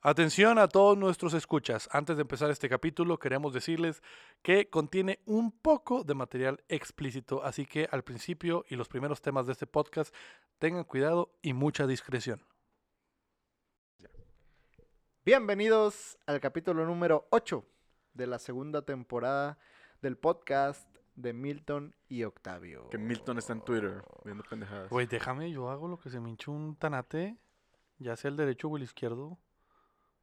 Atención a todos nuestros escuchas. Antes de empezar este capítulo, queremos decirles que contiene un poco de material explícito, así que al principio y los primeros temas de este podcast tengan cuidado y mucha discreción. Bienvenidos al capítulo número 8 de la segunda temporada del podcast de Milton y Octavio. Que Milton está en Twitter viendo pendejadas. Güey, déjame, yo hago lo que se me hinchó un tanate, ya sea el derecho o el izquierdo.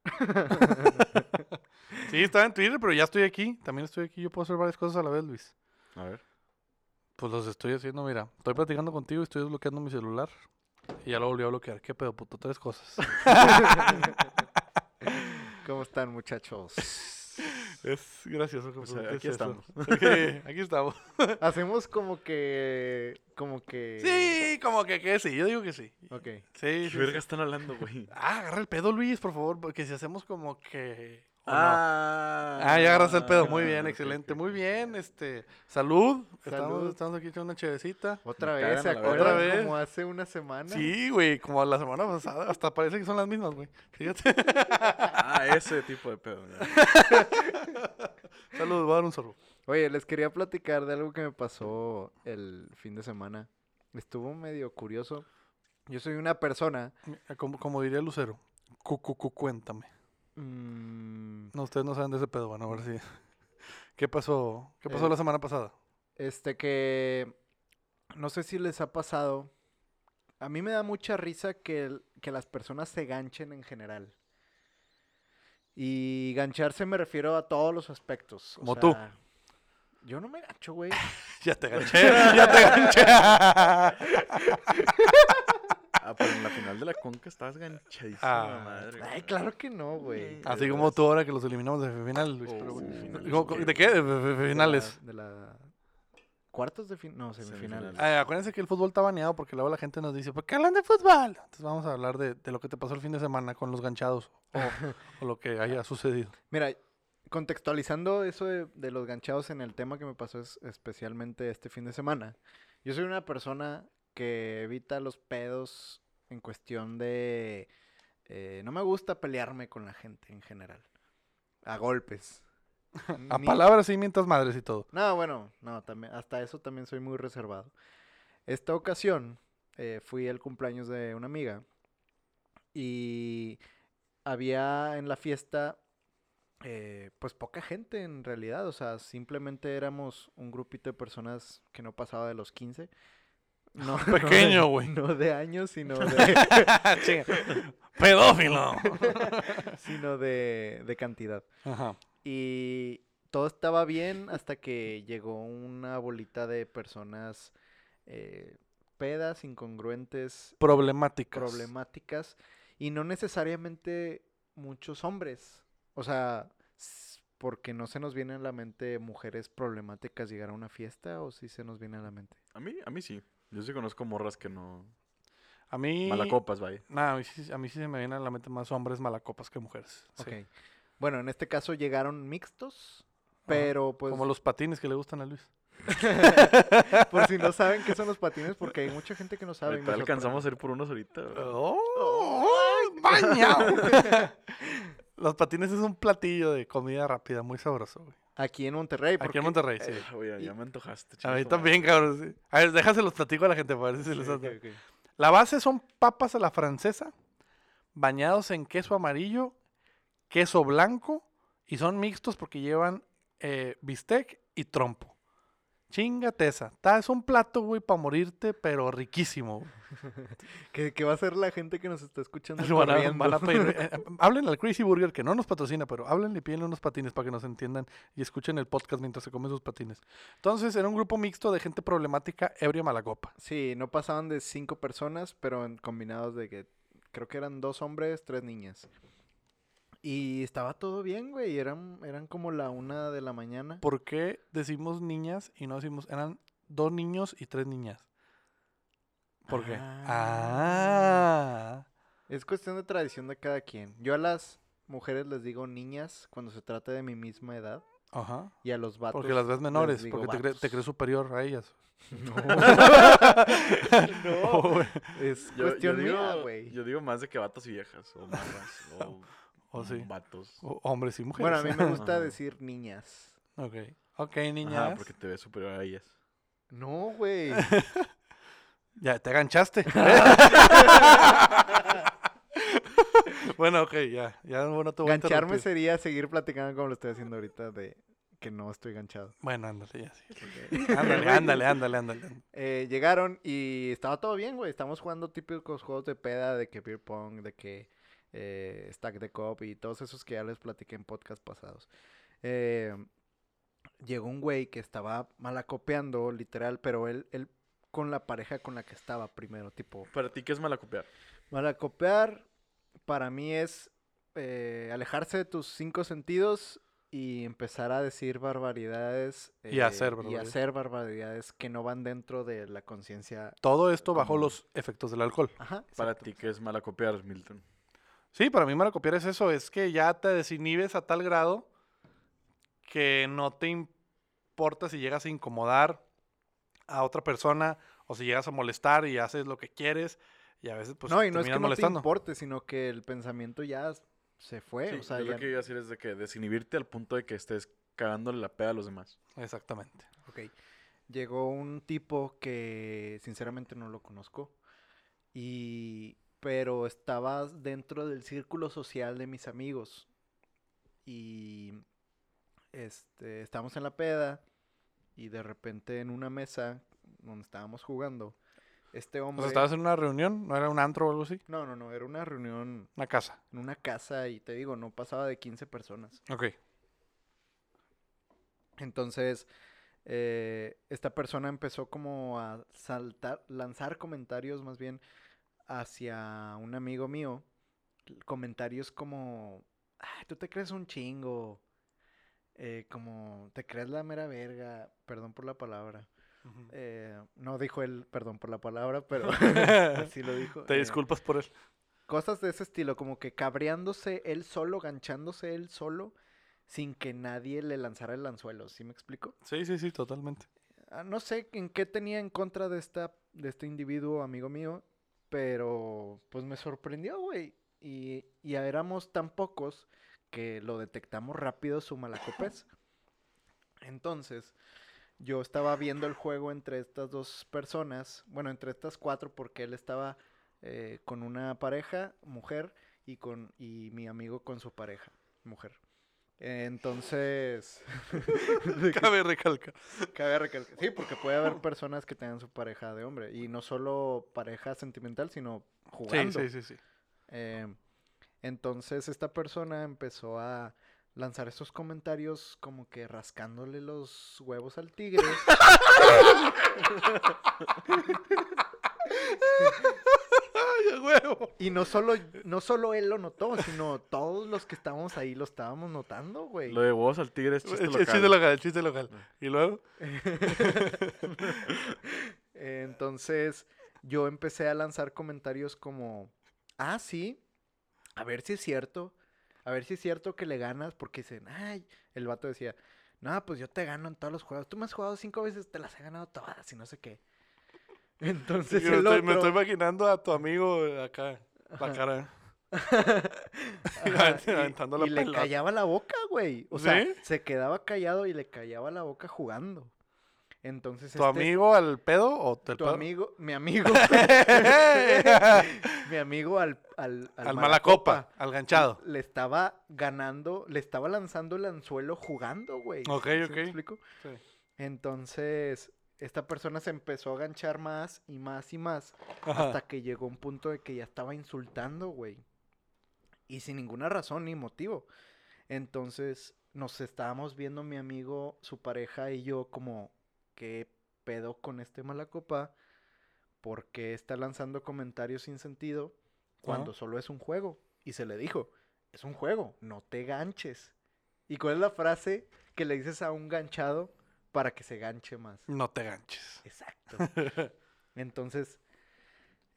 sí, estaba en Twitter, pero ya estoy aquí. También estoy aquí. Yo puedo hacer varias cosas a la vez, Luis. A ver. Pues los estoy haciendo, mira. Estoy platicando contigo y estoy desbloqueando mi celular. Y ya lo volví a bloquear. ¿Qué pedo, puto? Tres cosas. ¿Cómo están, muchachos? Es gracioso. que O sea, preguntes aquí eso. estamos. Aquí estamos. Hacemos como que. Como que. Sí, como que, que sí. Yo digo que sí. Ok. Sí, ¿Qué sí, verga sí. están hablando, güey? Ah, agarra el pedo, Luis, por favor. Porque si hacemos como que... Ah, Ah, ya agarras el pedo. Muy bien, excelente. Muy bien, este... Salud. Salud. estamos aquí echando una chevecita. Otra Me vez, cagan ¿se Otra vez. como hace una semana? Sí, güey, como la semana pasada. Hasta parece que son las mismas, güey. Fíjate. Ah, ese tipo de pedo. ya. Salud, voy a dar un sorbo. Oye, les quería platicar de algo que me pasó el fin de semana. Estuvo medio curioso. Yo soy una persona. Como, como diría Lucero. Cu, cu, cu, cuéntame. mm, No, ustedes no saben de ese pedo, van a ver si... ¿Qué pasó? ¿Qué pasó Eh, la semana pasada? Este que no sé si les ha pasado. A mí me da mucha risa que, el- que las personas se ganchen en general. Y gancharse me refiero a todos los aspectos. o Como tú. Yo no me gancho, güey. Ya te ganché, ya te ganché. Ah, pero en la final de la conca estabas ganchadísima, Ah. madre. Ay, claro que no, güey. Así ¿de como tú ahora que los eliminamos de final, Luis. Oh, bueno. finales, ¿Cómo- ok. ¿De qué? De, de- de De la- finales. De la, cuartos de fin, no, semifinales. Semifinales. Ah, acuérdense que el fútbol está baneado porque luego la gente nos dice, ¿por qué hablan de fútbol? Entonces vamos a hablar de, de lo que te pasó el fin de semana con los ganchados o, o lo que haya sucedido. Mira, contextualizando eso de, de los ganchados en el tema que me pasó es- especialmente este fin de semana. Yo soy una persona que evita los pedos en cuestión de... eh, no me gusta pelearme con la gente en general. A golpes. A Ni- palabras sí mientras madres y todo. No, bueno, no, también, hasta eso también soy muy reservado. Esta ocasión eh, fui al cumpleaños de una amiga y había en la fiesta eh, pues poca gente en realidad, o sea, simplemente éramos un grupito de personas que no pasaba de los 15. No, no de- Pequeño, güey. No de años, sino de. Pedófilo. sino de, de cantidad. Ajá. Y todo estaba bien hasta que llegó una bolita de personas eh, pedas, incongruentes, Problemáticas. problemáticas y no necesariamente muchos hombres. O sea, porque no se nos viene a la mente mujeres problemáticas llegar a una fiesta o si se nos viene a la mente. A mí, a mí sí. Yo sí conozco morras que no... A mí... Malacopas, vaya. Nah, a, mí sí, a mí sí se me vienen a la mente más hombres malacopas que mujeres. sí. Ok. Bueno, en este caso llegaron mixtos, pero pues Como los patines que le gustan a Luis. por si no saben qué son los patines, porque hay mucha gente que no sabe. Ahorita alcanzamos a ir por unos ahorita. ¡Oh! ¡Bañado! Los patines es un platillo de comida rápida, muy sabroso, güey. Aquí en Monterrey. Aquí porque- en Monterrey, sí. Ah, güey, ya me antojaste. A chinga mí también, cabrón. sí. A ver, déjase los platico a la gente para ver si se les hace. La base son papas a la francesa, bañados en queso amarillo, queso blanco, y son mixtos porque llevan eh, bistec y trompo. Chingate esa. Ta- Es un plato, güey, para morirte, pero riquísimo. güey. ¿Qué, qué va a hacer la gente que nos está escuchando? Van a- corriendo? van a pedir- eh, eh, hablen al Crazy Burger, que no nos patrocina, pero háblenle y pídenle unos patines para que nos entiendan y escuchen el podcast mientras se comen sus patines. Entonces, era un grupo mixto de gente problemática, ebria malacopa. Sí, no pasaban de cinco personas, pero en combinados de que creo que eran dos hombres, tres niñas. Y estaba todo bien, güey. Eran, eran como la una de la mañana. ¿Por qué decimos niñas y no decimos, eran dos niños y tres niñas? ¿Por qué? Ah. Ah. Es cuestión de tradición de cada quien. Yo a las mujeres les digo niñas cuando se trata de mi misma edad. Ajá. Y a los vatos. Porque las ves menores, digo porque te, cre- te vatos. crees superior a ellas. No. O, Es Yo, yo cuestión mía, digo, güey. yo digo más de que vatos y viejas. O o- Vatos. O hombres y mujeres. Bueno, a mí me gusta Ajá. decir niñas. ok. Ok, niñas. porque te ves superior a ellas. No, güey. Ya, te aganchaste. bueno, ok, ya. Ya no te voy a Gancharme interrumpir. sería seguir platicando como lo estoy haciendo ahorita de que no estoy ganchado. Bueno, ándale, ya sí. Ándale, ándale, ándale. Eh, llegaron y estaba todo bien, güey. Estamos jugando típicos juegos de peda, de que beer pong, de que eh, stack de cop y todos esos que ya les platiqué en podcast pasados. Eh, llegó un güey que estaba malacopeando, literal, pero él, él con la pareja con la que estaba primero, tipo, Para ti, ¿qué es malacopiar? malacopear para mí es eh, alejarse de tus cinco sentidos y empezar a decir barbaridades. Y hacer Y barbaridades. hacer barbaridades que no van dentro de la conciencia. Todo esto bajo los efectos del alcohol. Ajá. Para ti, ¿qué es malacopiar, Milton? Sí, para mí malacopiar es eso, es que ya te desinhibes a tal grado que no te importa si llegas a incomodar a otra persona o si llegas a molestar y haces lo que quieres y a veces pues no, y no es que no te importe, sino que el pensamiento ya se fue. Sí, o sea, yo ya- lo que iba a decir es de que desinhibirte al punto de que estés cagándole la peda a los demás. Exactamente. Ok. Llegó un tipo que sinceramente no lo conozco. Y. Pero estaba dentro del círculo social de mis amigos. Y. Este. Estábamos en la peda. Y de repente en una mesa donde estábamos jugando. Este O hombre. sea, estabas en una reunión, ¿no era un antro o algo así? No, no, no. Era una reunión Una casa. en una casa. Y te digo, no pasaba de 15 personas. Ok. Entonces, eh, esta persona empezó como a saltar, lanzar comentarios más bien hacia un amigo mío. Comentarios como, "Ay, tú te crees un chingo. eh, como, te crees la mera verga. Perdón por la palabra. Eh, no dijo él, perdón por la palabra, pero así lo dijo. Te eh, disculpas por él. Cosas de ese estilo, como que cabreándose él solo, ganchándose él solo, sin que nadie le lanzara el anzuelo, ¿sí me explico? Sí, sí, sí, totalmente. Ah, no sé en qué tenía en contra de, esta, de este individuo, amigo mío, pero pues me sorprendió, güey. Y, y éramos tan pocos que lo detectamos rápido su malacopez. Entonces, yo estaba viendo el juego entre estas dos personas, bueno, entre estas cuatro, porque él estaba eh, con una pareja, mujer, y, con, y mi amigo con su pareja, mujer. Entonces, ¿de qué Cabe recalcar. Cabe recalcar. Sí, porque puede haber personas que tengan su pareja de hombre. Y no solo pareja sentimental, sino Sí, jugando. sí, sí, sí. Eh, entonces esta persona empezó a lanzar estos comentarios como que rascándole los huevos al tigre. Y no solo, no solo él lo notó, sino todos los que estábamos ahí lo estábamos notando, güey. Lo de vos al tigre es chiste el local. chiste local, el chiste local. Y luego, Entonces yo empecé a lanzar comentarios como, ah, sí, a ver si es cierto, a ver si es cierto que le ganas, porque dicen, ay, el vato decía, no, pues yo te gano en todos los juegos, tú me has jugado cinco veces, te las he ganado todas y no sé qué. Entonces me, el estoy, me otro- estoy imaginando a tu amigo acá, la cara. Ajá, y- y, le callaba la boca, güey. O sea, ¿Sí? se quedaba callado y le callaba la boca jugando. Entonces ¿Tu este- amigo al pedo o te tu amigo, mi amigo, mi amigo al, al, al mala copa, al ganchado. Le estaba ganando, le estaba lanzando el anzuelo jugando, güey. Ok, ¿Sí me ok. explico? Sí. Entonces, esta persona se empezó a ganchar más y más y más Ajá. hasta que llegó un punto de que ya estaba insultando, güey. Y sin ninguna razón ni motivo. Entonces, nos estábamos viendo mi amigo, su pareja y yo como, ¿qué pedo con este mala copa? ¿Por qué está lanzando comentarios sin sentido cuando Ajá. solo es un juego? Y se le dijo, es un juego, no te ganches. ¿Y cuál es la frase que le dices a un ganchado para que se ganche más? No te ganches. Exacto. Entonces,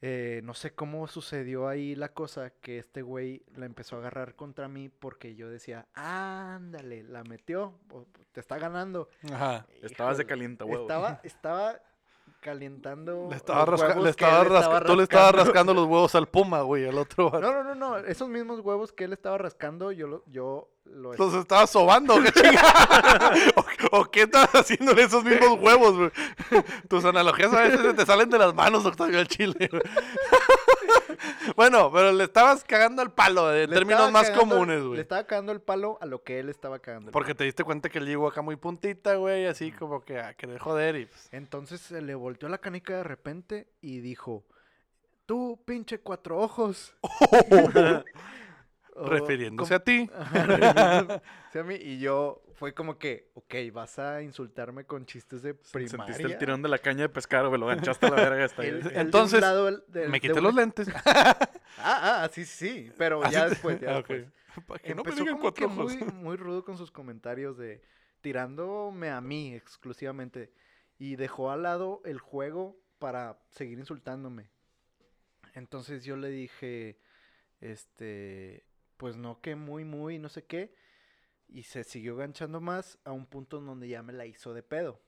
eh, no sé cómo sucedió ahí la cosa que este güey la empezó a agarrar contra mí porque yo decía, ándale, la metió, te está ganando. Ajá. Estabas de Híjole, calienta, huevos. Estaba, estaba calentando. Le estaba los rasca- huevos le estaba tú le estabas rascando. los huevos al puma, güey, al otro. No, no, no, no. Esos mismos huevos que él estaba rascando, yo lo, yo lo Los estabas sobando, ¿qué chingada? ¿O, o qué estás haciendo en esos mismos huevos, güey? Tus analogías a veces te salen de las manos, Octavio, al chile. güey. bueno, pero le estabas cagando el palo le términos estaba más cagando- comunes, Le güey. estaba cagando el palo a lo que él estaba cagando. el Porque te diste cuenta que él llegó acá muy puntita, güey, así como que a querer joder y pues, Entonces se le volteó la canica de repente y dijo, tú pinche cuatro ojos. O, refiriéndose a ti. Ajá, a mí. Y yo fue como que, ok, vas a insultarme con chistes de primaria. Sentiste el tirón de la caña de pescar, güey. Lo ganchaste a la verga hasta ahí. Entonces, el- del- Me quité los lentes. Ah, ah, sí, sí, pero ya Así- después, ya Ah, ok. después. Para que no me Empezó como cuatro que ojos. muy, muy rudo con sus comentarios de tirándome a mí exclusivamente y dejó al lado el juego para seguir insultándome. Entonces yo le dije, este, pues no que muy, muy, no sé qué. Y se siguió ganchando más a un punto en donde ya me la hizo de pedo.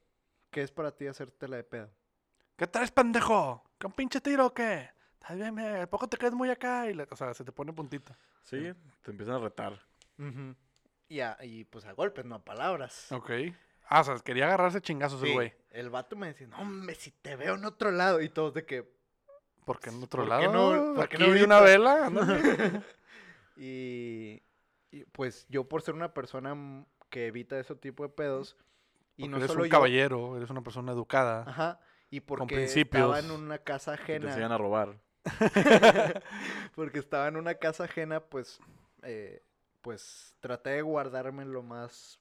¿Qué es para ti hacértela de pedo? ¿Qué traes, pendejo? ¿Qué un pinche tiro o qué? ¿Estás bien? ¿A poco te crees muy acá? Y la- o sea, se te pone puntita. Sí, te empiezan a retar. y, a- y pues a golpes, no a palabras. Ok. Ah, o sea, quería agarrarse chingazos el güey. el vato me decía, no, hombre, si te veo en otro lado. Y todos de que, ¿Por qué en otro ¿Por lado? qué no- por qué Aquí no vi una vela. Y, y, pues yo por ser una persona m- que evita ese tipo de pedos y Porque no eres solo un yo, caballero, eres una persona educada. ajá, y porque estaba en una casa Que te enseñan ajena, a robar. porque estaba en una casa ajena, pues, eh, pues traté de guardarme lo más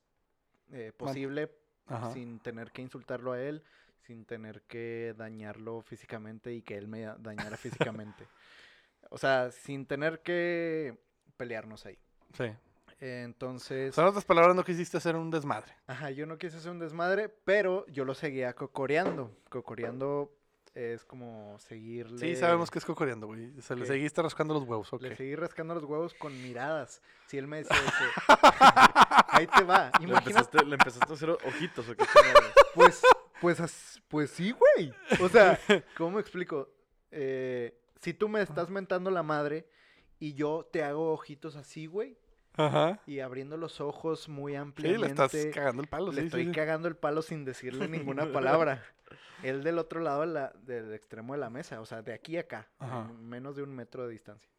eh, posible Ajá. sin tener que insultarlo a él, sin tener que dañarlo físicamente y que él me da- dañara físicamente. O sea, sin tener que pelearnos ahí. Sí. Entonces, O sea, en otras palabras, no quisiste hacer un desmadre. ajá, yo no quise hacer un desmadre, pero yo lo seguía cocoreando. Cocoreando es como seguirle. Sí, sabemos que es cocoreando, güey. Se le Ok. seguiste rascando los huevos, ok. Le seguí rascando los huevos con miradas. Si él me decía de que. Ahí te va. Le Imagínate. empezaste, le empezaste a hacer ojitos o qué. Pues, pues, pues sí, güey. O sea, ¿cómo me explico? Eh, si tú me estás mentando la madre y yo te hago ojitos así, güey, Ajá. y abriendo los ojos muy Sí, ampliamente. le estás cagando el palo, le sí, estoy sí, sí. cagando el palo sin decirle ninguna palabra. Él del otro lado de la- del extremo de la mesa, o sea, de aquí a acá, Ajá. en menos de un metro de distancia.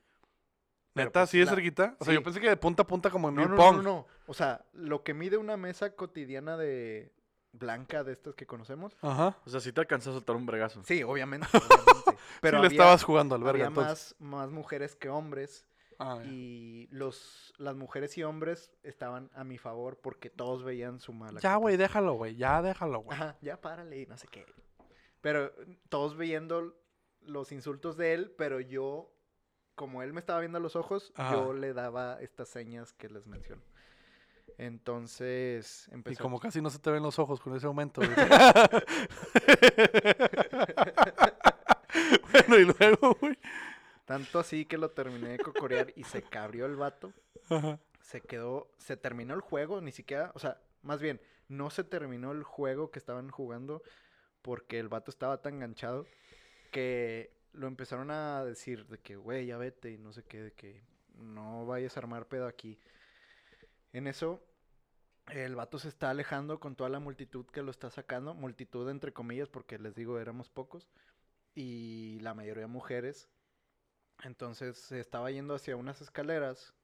Pero, ¿Neta? pues, ¿Sí de la- cerquita? O sea, yo sí. pensé que de punta a punta como en No, beer no, no, pong. no, no. O sea, lo que mide una mesa cotidiana de blanca de estas que conocemos. Ajá. O sea, sí te alcanzó a soltar un bregazo. Sí, obviamente. obviamente. Pero sí le había- estabas jugando al verga, había entonces. más, más mujeres que hombres Ah, y los las mujeres y hombres estaban a mi favor porque todos veían su mala Ya, güey, déjalo, güey. Ya, déjalo, güey. Ajá, ya párale y no sé qué. Pero mm, todos viendo los insultos de él, pero yo, como él me estaba viendo a los ojos, Ajá. yo le daba estas señas que les menciono. Entonces Y empezó. como casi no se te ven los ojos con ese aumento. bueno, y luego, güey. Tanto así que lo terminé de cocorear y se cabrió el vato. Ajá. Se quedó, se terminó el juego, ni siquiera, o sea, más bien, no se terminó el juego que estaban jugando porque el vato estaba tan enganchado que lo empezaron a decir de que, güey, ya vete y no sé qué, de que no vayas a armar pedo aquí. En eso, el vato se está alejando con toda la multitud que lo está sacando, multitud entre comillas, porque les digo, éramos pocos, y la mayoría mujeres. Entonces se estaba yendo hacia unas escaleras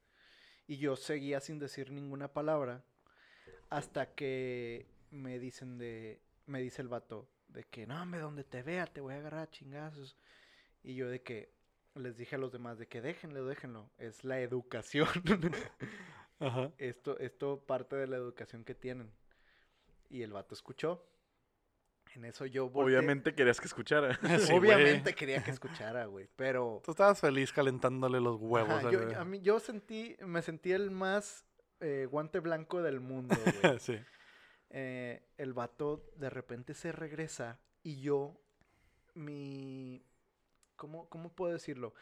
y yo seguía sin decir ninguna palabra hasta que me dicen de, me dice el vato de que no, hombre, donde te vea te voy a agarrar a chingazos. Y yo de que les dije a los demás de que déjenlo, déjenlo, es la educación. Ajá. esto, esto parte de la educación que tienen. Y el vato escuchó. En eso yo volteé. Obviamente querías que escuchara. Sí, Obviamente güey. quería que escuchara, güey. Pero Tú estabas feliz calentándole los huevos. Ajá, al yo, bebé. a mí, yo sentí, me sentí el más eh, guante blanco del mundo, güey. sí. Eh, el vato de repente se regresa y yo, mi... ¿Cómo, ¿Cómo puedo decirlo?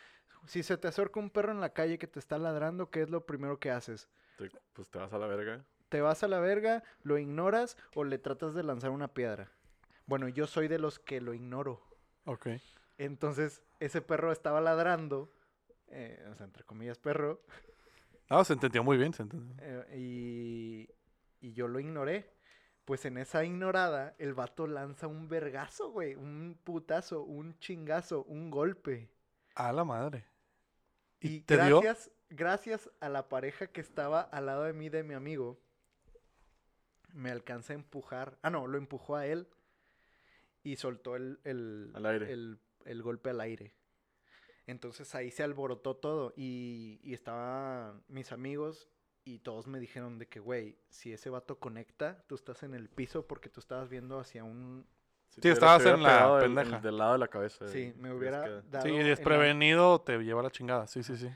Si se te acerca un perro en la calle que te está ladrando, ¿qué es lo primero que haces? Te- pues te vas a la verga. ¿Te vas a la verga, lo ignoras o le tratas de lanzar una piedra? Bueno, yo soy de los que lo ignoro. Ok. Entonces, ese perro estaba ladrando, eh, o sea, entre comillas, perro, No, se entendió muy bien, se entendió. eh, y, y yo lo ignoré. Pues en esa ignorada, el vato lanza un vergazo, güey, un putazo, un chingazo, un golpe. A la madre. ¿Y Y te dio? gracias, gracias a la pareja que estaba al lado de mí, de mi amigo, me alcancé a empujar. Ah, no, lo empujó a él y soltó el, el, Al aire. el- el golpe al aire. Entonces ahí se alborotó todo y, y estaban mis amigos y todos me dijeron de que, güey, si ese vato conecta, tú estás en el piso porque tú estabas viendo hacia un... Si Sí, estabas en la pendeja. el del lado de la cabeza. Sí, y me hubiera dado Sí, la- desprevenido te lleva la chingada. Sí, sí, sí.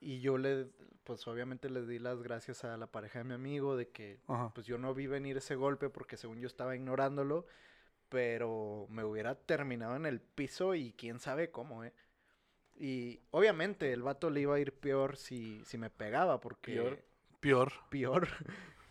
Y yo le, pues obviamente les di las gracias a la pareja de mi amigo de que Ajá. pues yo no vi venir ese golpe porque según yo estaba ignorándolo, pero me hubiera terminado en el piso y quién sabe cómo, ¿eh? Y obviamente el vato le iba a ir peor si, si me pegaba, porque... Peor. Peor. Peor.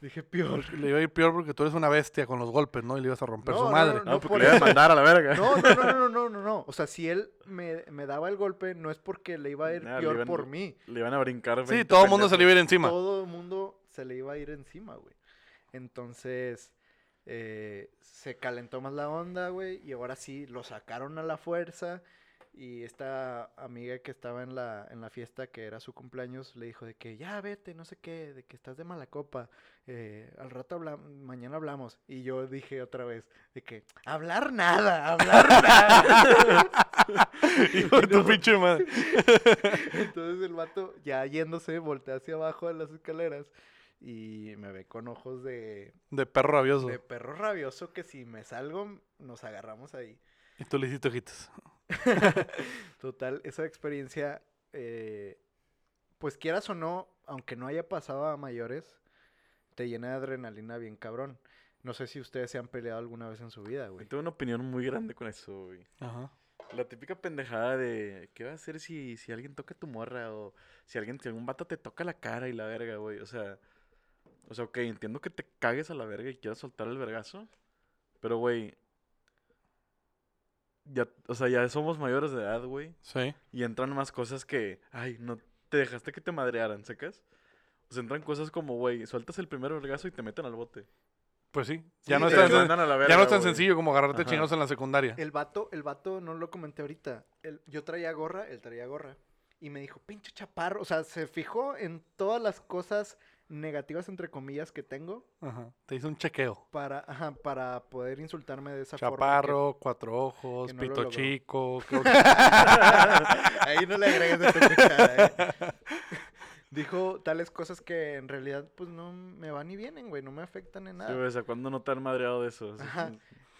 Dije peor. Le iba a ir peor porque tú eres una bestia con los golpes, ¿no? Y le ibas a romper No, su no, madre. no, No, porque por le iba a mandar a la verga. No, no, no, no, no, no, no. O sea, si él me, me daba el golpe, no es porque le iba a ir peor iban- por mí. Le iban a brincar. Sí, 20 todo el mundo se le iba a ir encima. todo el mundo se le iba a ir encima, güey. Entonces, eh, se calentó más la onda, güey, y ahora sí lo sacaron a la fuerza. Y esta amiga que estaba en la, en la fiesta, que era su cumpleaños, le dijo de que ya vete, no sé qué, de que estás de mala copa. eh, al rato hablamos, mañana hablamos. Y yo dije otra vez, de que hablar nada, hablar nada. Hijo de tu pinche madre. Entonces el vato, ya yéndose, voltea hacia abajo de las escaleras y me ve con ojos de, De perro rabioso. de perro rabioso que si me salgo, nos agarramos ahí. Y tú le hiciste ojitos. Total, esa experiencia, eh, pues quieras o no, aunque no haya pasado a mayores, te llena de adrenalina bien cabrón. No sé si ustedes se han peleado alguna vez en su vida, Yo güey. Tengo una opinión muy grande con eso, güey. Ajá. La típica pendejada de ¿qué va a hacer si, si alguien toca tu morra? O si alguien, si algún vato te toca la cara y la verga, güey. O sea, o sea, ok, entiendo que te cagues a la verga y quieras soltar el vergazo. Pero, güey, ya, o sea, ya somos mayores de edad, güey. Sí. Y entran más cosas que, ay, no te dejaste que te madrearan, ¿sacas? O sea, entran cosas como, güey, sueltas el primer vergazo y te meten al bote. Pues sí. Sí, Ya no es tan, ya no es tan güey. sencillo como agarrarte Ajá. chingados en la secundaria. El vato, el vato, no lo comenté ahorita. el- yo traía gorra, él traía gorra. Y me dijo, pinche chaparro. O sea, se fijó en todas las cosas negativas, entre comillas, que tengo Ajá. Te hizo un chequeo. para, ajá, para poder insultarme de esa forma. que- Chaparro, cuatro ojos, no pito chico. que- Ahí no le agregues de eh. Dijo tales cosas que en realidad, pues, no me van ni vienen, güey. No me afectan en Sí, nada. güey, o sea, ¿cuándo no te han madreado de eso? Ajá.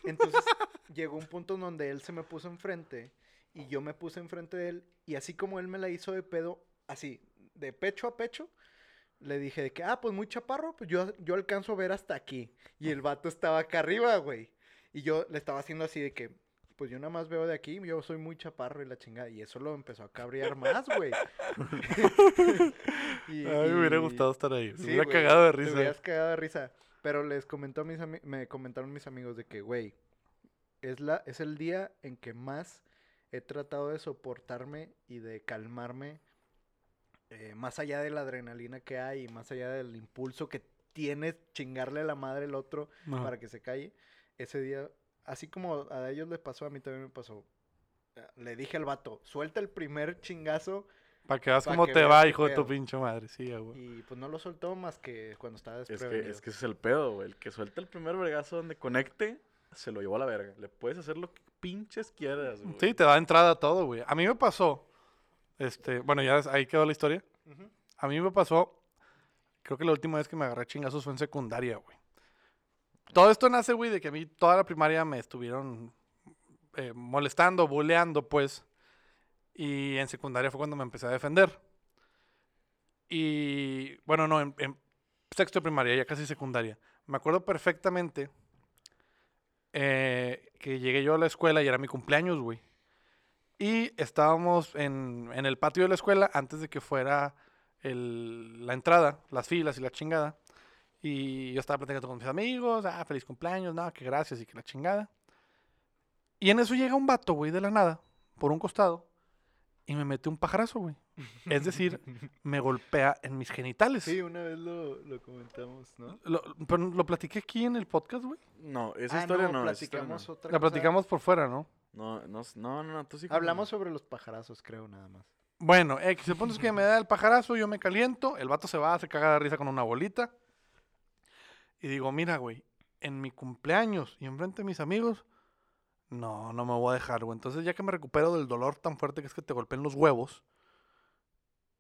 Entonces llegó un punto en donde él se me puso enfrente y yo me puse enfrente de él y así como él me la hizo de pedo, así, de pecho a pecho, le dije de que, ah, pues muy chaparro, pues yo, yo alcanzo a ver hasta aquí. Y el vato estaba acá arriba, güey. Y yo le estaba haciendo así de que, pues yo nada más veo de aquí, yo soy muy chaparro y la chingada. Y eso lo empezó a cabrear más, güey. Y- Ay, me hubiera gustado estar ahí. Me Sí, hubiera güey, cagado de risa. hubieras cagado de risa. Pero les comentó a mis me comentaron mis amigos de que, güey, es, la, es el día en que más he tratado de soportarme y de calmarme eh, más allá de la adrenalina que hay y más allá del impulso que tienes chingarle a la madre al otro Ajá. para que se calle. Ese día, así como a ellos les pasó, a mí también me pasó. Eh, Le dije al vato, suelta el primer chingazo Para que veas pa' cómo que te va, hijo de tu pinche madre. Sí, huevo. y pues no lo soltó más que cuando estaba Es que, desprevenido. es que ese es el pedo, güey. El que suelta el primer vergazo donde conecte, se lo llevó a la verga. Le puedes hacer lo que pinches quieras, güey. Sí, te da entrada a todo, güey. A mí me pasó. Este, bueno, ya ahí quedó la historia. A mí me pasó. Creo que la última vez que me agarré chingazos fue en secundaria, güey. Todo esto nace, güey, de que a mí toda la primaria me estuvieron eh, molestando, buleando, pues. Y en secundaria fue cuando me empecé a defender. Y bueno, no, en, en sexto de primaria, ya casi secundaria. Me acuerdo perfectamente eh, que llegué yo a la escuela y era mi cumpleaños, güey. Y estábamos en, en el patio de la escuela antes de que fuera el- la entrada, las filas y la chingada. Y yo estaba platicando con mis amigos, ah, feliz cumpleaños, no, que gracias y que la chingada. Y en eso llega un vato, güey, de la nada, por un costado, y me mete un pajarazo, güey. Es decir, me golpea en mis genitales. Sí, una vez lo, lo comentamos, ¿no? Lo, pero lo platiqué aquí en el podcast, güey. No, esa Ah, historia no, no. esa historia platicamos otra La cosa. platicamos por fuera, ¿no? No, no, no, no, no, tú sí. Hablamos sobre los pajarazos, creo, nada más. Bueno, X, el punto es que me da el pajarazo, yo me caliento, el vato se va, se caga de risa con una bolita. Y digo, mira, güey, en mi cumpleaños y enfrente de mis amigos, no, no me voy a dejar, güey. Entonces, ya que me recupero del dolor tan fuerte que es que te golpeen los huevos,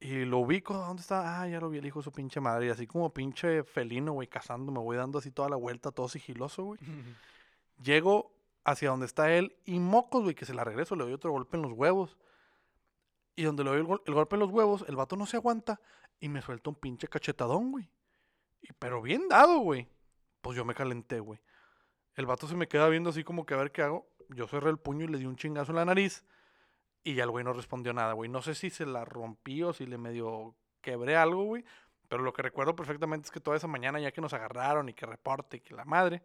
y lo ubico, ¿dónde está? Ah, ya lo vi el hijo de su pinche madre. Y así como pinche felino, güey, cazando, me voy dando así toda la vuelta, todo sigiloso, güey. Llego hacia donde está él y mocos, güey, que se la regreso, le doy otro golpe en los huevos. Y donde le doy el, gol- el golpe en los huevos, el vato no se aguanta y me suelta un pinche cachetadón, güey. Y, pero bien dado, güey. Pues yo me calenté, güey. El vato se me queda viendo así como que a ver qué hago. Yo cerré el puño y le di un chingazo en la nariz. Y ya el güey no respondió nada, güey. No sé si se la rompí o si le medio quebré algo, güey. Pero lo que recuerdo perfectamente es que toda esa mañana, ya que nos agarraron y que reporte y que la madre,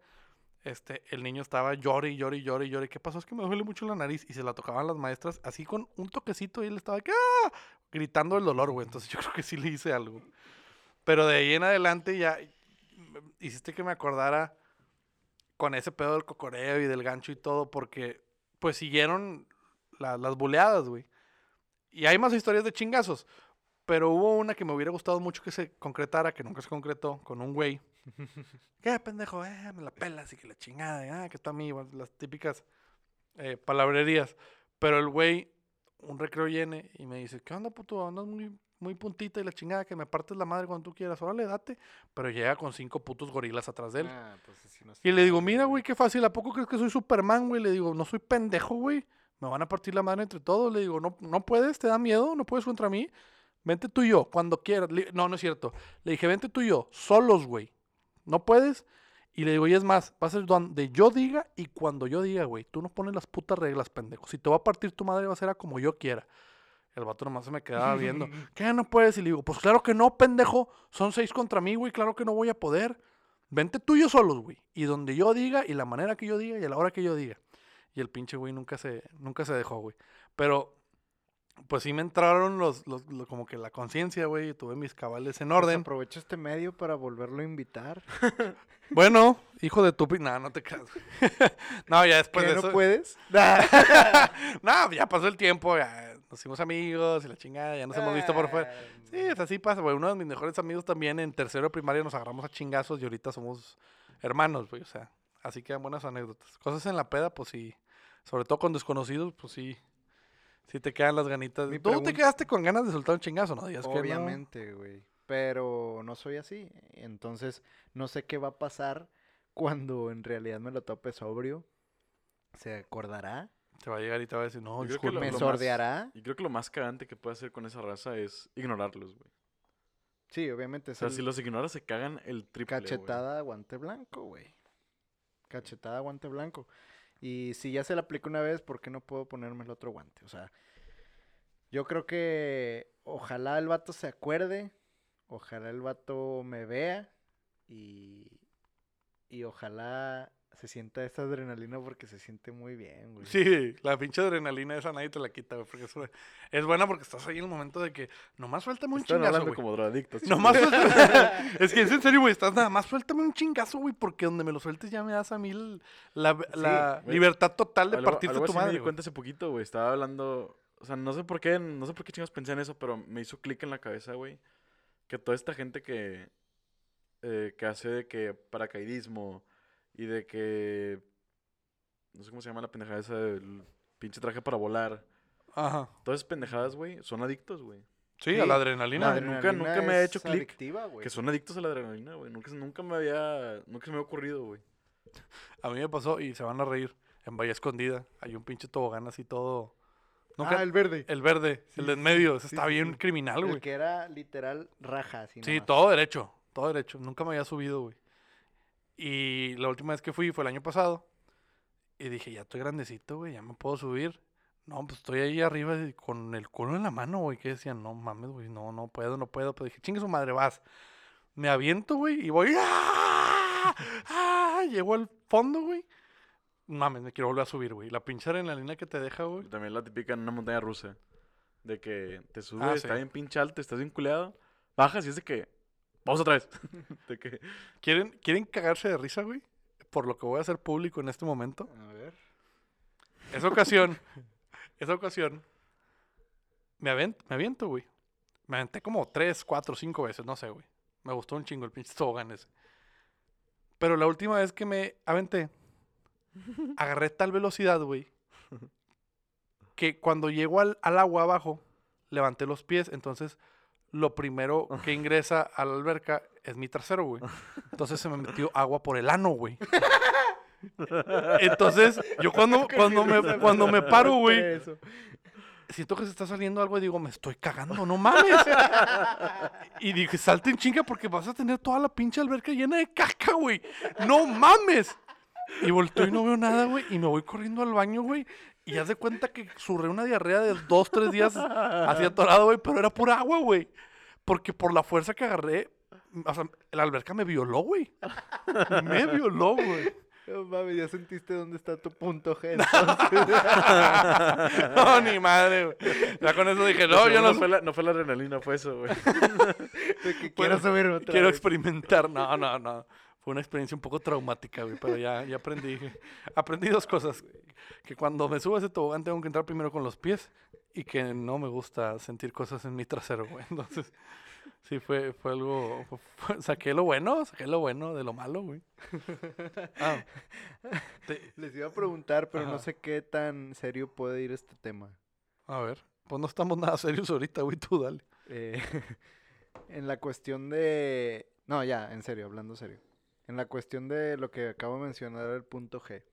este, el niño estaba llore y llore y llore llore. ¿Qué pasó? Es que me duele mucho la nariz. Y se la tocaban las maestras así con un toquecito y él estaba ¡ah! gritando el dolor, güey. Entonces yo creo que sí le hice algo. Pero de ahí en adelante ya mm, hiciste que me acordara con ese pedo del cocoreo y del gancho y todo, porque pues siguieron la- las buleadas, güey. Y hay más historias de chingazos. Pero hubo una que me hubiera gustado mucho que se concretara, que nunca se concretó, con un güey. ¿Qué pendejo? Eh, me la pelas y que la chingada. Ah, que está a mí. las típicas eh, palabrerías. Pero el güey, un recreo llene y me dice, ¿qué onda, puto? Andas muy, muy puntita y la chingada que me partes la madre cuando tú quieras. Órale, date. Pero llega con cinco putos gorilas atrás de él. Ah, pues no Y le digo, mira, güey, qué fácil. ¿A poco crees que soy Superman, güey? Le digo, no soy pendejo, güey. Me van a partir la madre entre todos. Le digo, no, no puedes, te da miedo, no puedes contra mí. Vente tú y yo, cuando quieras. Le- no, no es cierto. Le dije, vente tú y yo, solos, güey. No puedes. Y le digo, y es más, va a ser donde yo diga y cuando yo diga, güey. Tú no pones las putas reglas, pendejo. Si te va a partir tu madre, va a ser a como yo quiera. El vato nomás se me quedaba viendo. ¿Qué no puedes? Y le digo, pues claro que no, pendejo. Son seis contra mí, güey. Claro que no voy a poder. Vente tú y yo solos, güey. Y donde yo diga, y la manera que yo diga, y a la hora que yo diga. Y el pinche güey nunca se, nunca se dejó, güey. Pero, pues sí me entraron los, los, lo- como que la conciencia, güey. Tuve mis cabales en Pues orden. aprovecho este medio para volverlo a invitar. Bueno, hijo de tu... No, no te creas. no, ya después ¿Qué, de no eso... puedes? no, ya pasó el tiempo, ya nos hicimos amigos y la chingada, ya nos hemos visto por fuera. Ah, Sí, es así pasa, güey. Uno de mis mejores amigos también en tercero de primaria nos agarramos a chingazos y ahorita somos hermanos, güey. O sea, así quedan buenas anécdotas. Cosas en la peda, pues sí. Sobre todo con desconocidos, pues sí. Sí te quedan las ganitas. Mi Tú te quedaste con ganas de soltar un chingazo, ¿no? Digas. Obviamente, güey. Pero no soy así. Entonces, no sé qué va a pasar cuando en realidad me lo tope sobrio. ¿Se acordará? Te va a llegar y te va a decir, no, Yo creo que lo-. ¿Me sordeará? Y creo que lo más cagante que puede hacer con esa raza es ignorarlos, güey. Sí, obviamente. O sea, el si los ignoras se cagan el triple, cachetada guante blanco, güey. Cachetada guante blanco. Y si ya se la apliqué una vez, ¿por qué no puedo ponerme el otro guante? O sea, yo creo que ojalá el vato se acuerde, ojalá el vato me vea y, y ojalá se sienta esa adrenalina porque se siente muy bien, güey. Sí, la pinche adrenalina esa nadie te la quita, güey. Porque es, es buena porque estás ahí en el momento de que nomás suéltame un Están chingazo, hablando güey. como drogadictos. Nomás suéltame. es que es en serio, güey. Estás nada más suéltame un chingazo, güey. Porque donde me lo sueltes ya me das a mí la, la güey. libertad total de Algo- partirte algo tu así me madre. di cuenta hace poquito, güey. Estaba hablando. O sea, no sé por qué, no sé por qué chingos pensé en eso, pero me hizo clic en la cabeza, güey. Que toda esta gente que. eh, que hace de que paracaidismo y de que. No sé cómo se llama la pendejada esa del pinche traje para volar. Ajá. Todas esas pendejadas, güey, son adictos, güey. Sí, Sí, a la La adrenalina. Madre, nunca- nunca me ha hecho clic. Que son adictos a la adrenalina, güey. Nunca, nunca me había. Nunca se me había ocurrido, güey. A mí me pasó y se van a reír. En Bahía Escondida hay un pinche tobogán así todo. Nunca- Ah, el verde. el verde, Sí, el de en medio. sí, está sí, bien sí. criminal, El güey. que era literal raja, así Sí, nomás. todo derecho, todo derecho. Nunca me había subido, güey. Y la última vez que fui fue el año pasado. Y dije, ya estoy grandecito, güey, ya me puedo subir. No, pues estoy ahí arriba con el culo en la mano, güey. Que decían, no mames, güey, no, no puedo, no puedo. Pero dije, chingue su madre, vas. Me aviento, güey, y voy. ¡ah! ¡ah! Llego al fondo, güey. Mames, me quiero volver a subir, güey. La pinche adrenalina que te deja, güey. También la típica en una montaña rusa. De que te subes, Ah, está bien pinche alto, estás bien culeado. Bajas y es de que. Vamos otra vez. de. ¿Quieren, ¿Quieren cagarse de risa, güey? Por lo que voy a hacer público en este momento. A ver. Esa ocasión, esa ocasión, me, avent- me aviento, güey. Me aventé como tres, cuatro, cinco veces, no sé, güey. Me gustó un chingo el pinche tobogán ese. Pero la última vez que me aventé, agarré tal velocidad, güey, que cuando llego al, al agua abajo, levanté los pies, entonces lo primero que ingresa a la alberca es mi trasero, güey. Entonces se me metió agua por el ano, güey. Entonces, yo cuando, cuando, me, cuando me paro, güey, siento que se está saliendo algo y digo, me estoy cagando, no mames. y dije, salte en chinga porque vas a tener toda la pinche alberca llena de caca, güey. No mames. Y volteo y no veo nada, güey. Y me voy corriendo al baño, güey. Y haz de cuenta que surré una diarrea de dos, tres días así atorado, güey. Pero era pura agua, güey. Porque por la fuerza que agarré, o sea, la alberca me violó, güey. Me violó, güey. No mames, ya sentiste dónde está tu punto G. No, ni madre, güey. Ya con eso dije, no, yo no, fue la, no fue la adrenalina, fue eso, güey. Quiero subirme otra Quiero vez. experimentar. No, no, no. Fue una experiencia un poco traumática, güey, pero ya, ya aprendí. Aprendí dos cosas. Que cuando me subo a ese tobogán tengo que entrar primero con los pies y que no me gusta sentir cosas en mi trasero, güey. Entonces, sí, fue, fue algo... fue- saqué lo bueno, saqué lo bueno de lo malo, güey. Ah, te- Les iba a preguntar, pero Ajá. no sé qué tan serio puede ir este tema. a ver, pues no estamos nada serios ahorita, güey, tú dale. Eh, en la cuestión de... No, ya, en serio, hablando serio. En la cuestión de lo que acabo de mencionar, el punto G.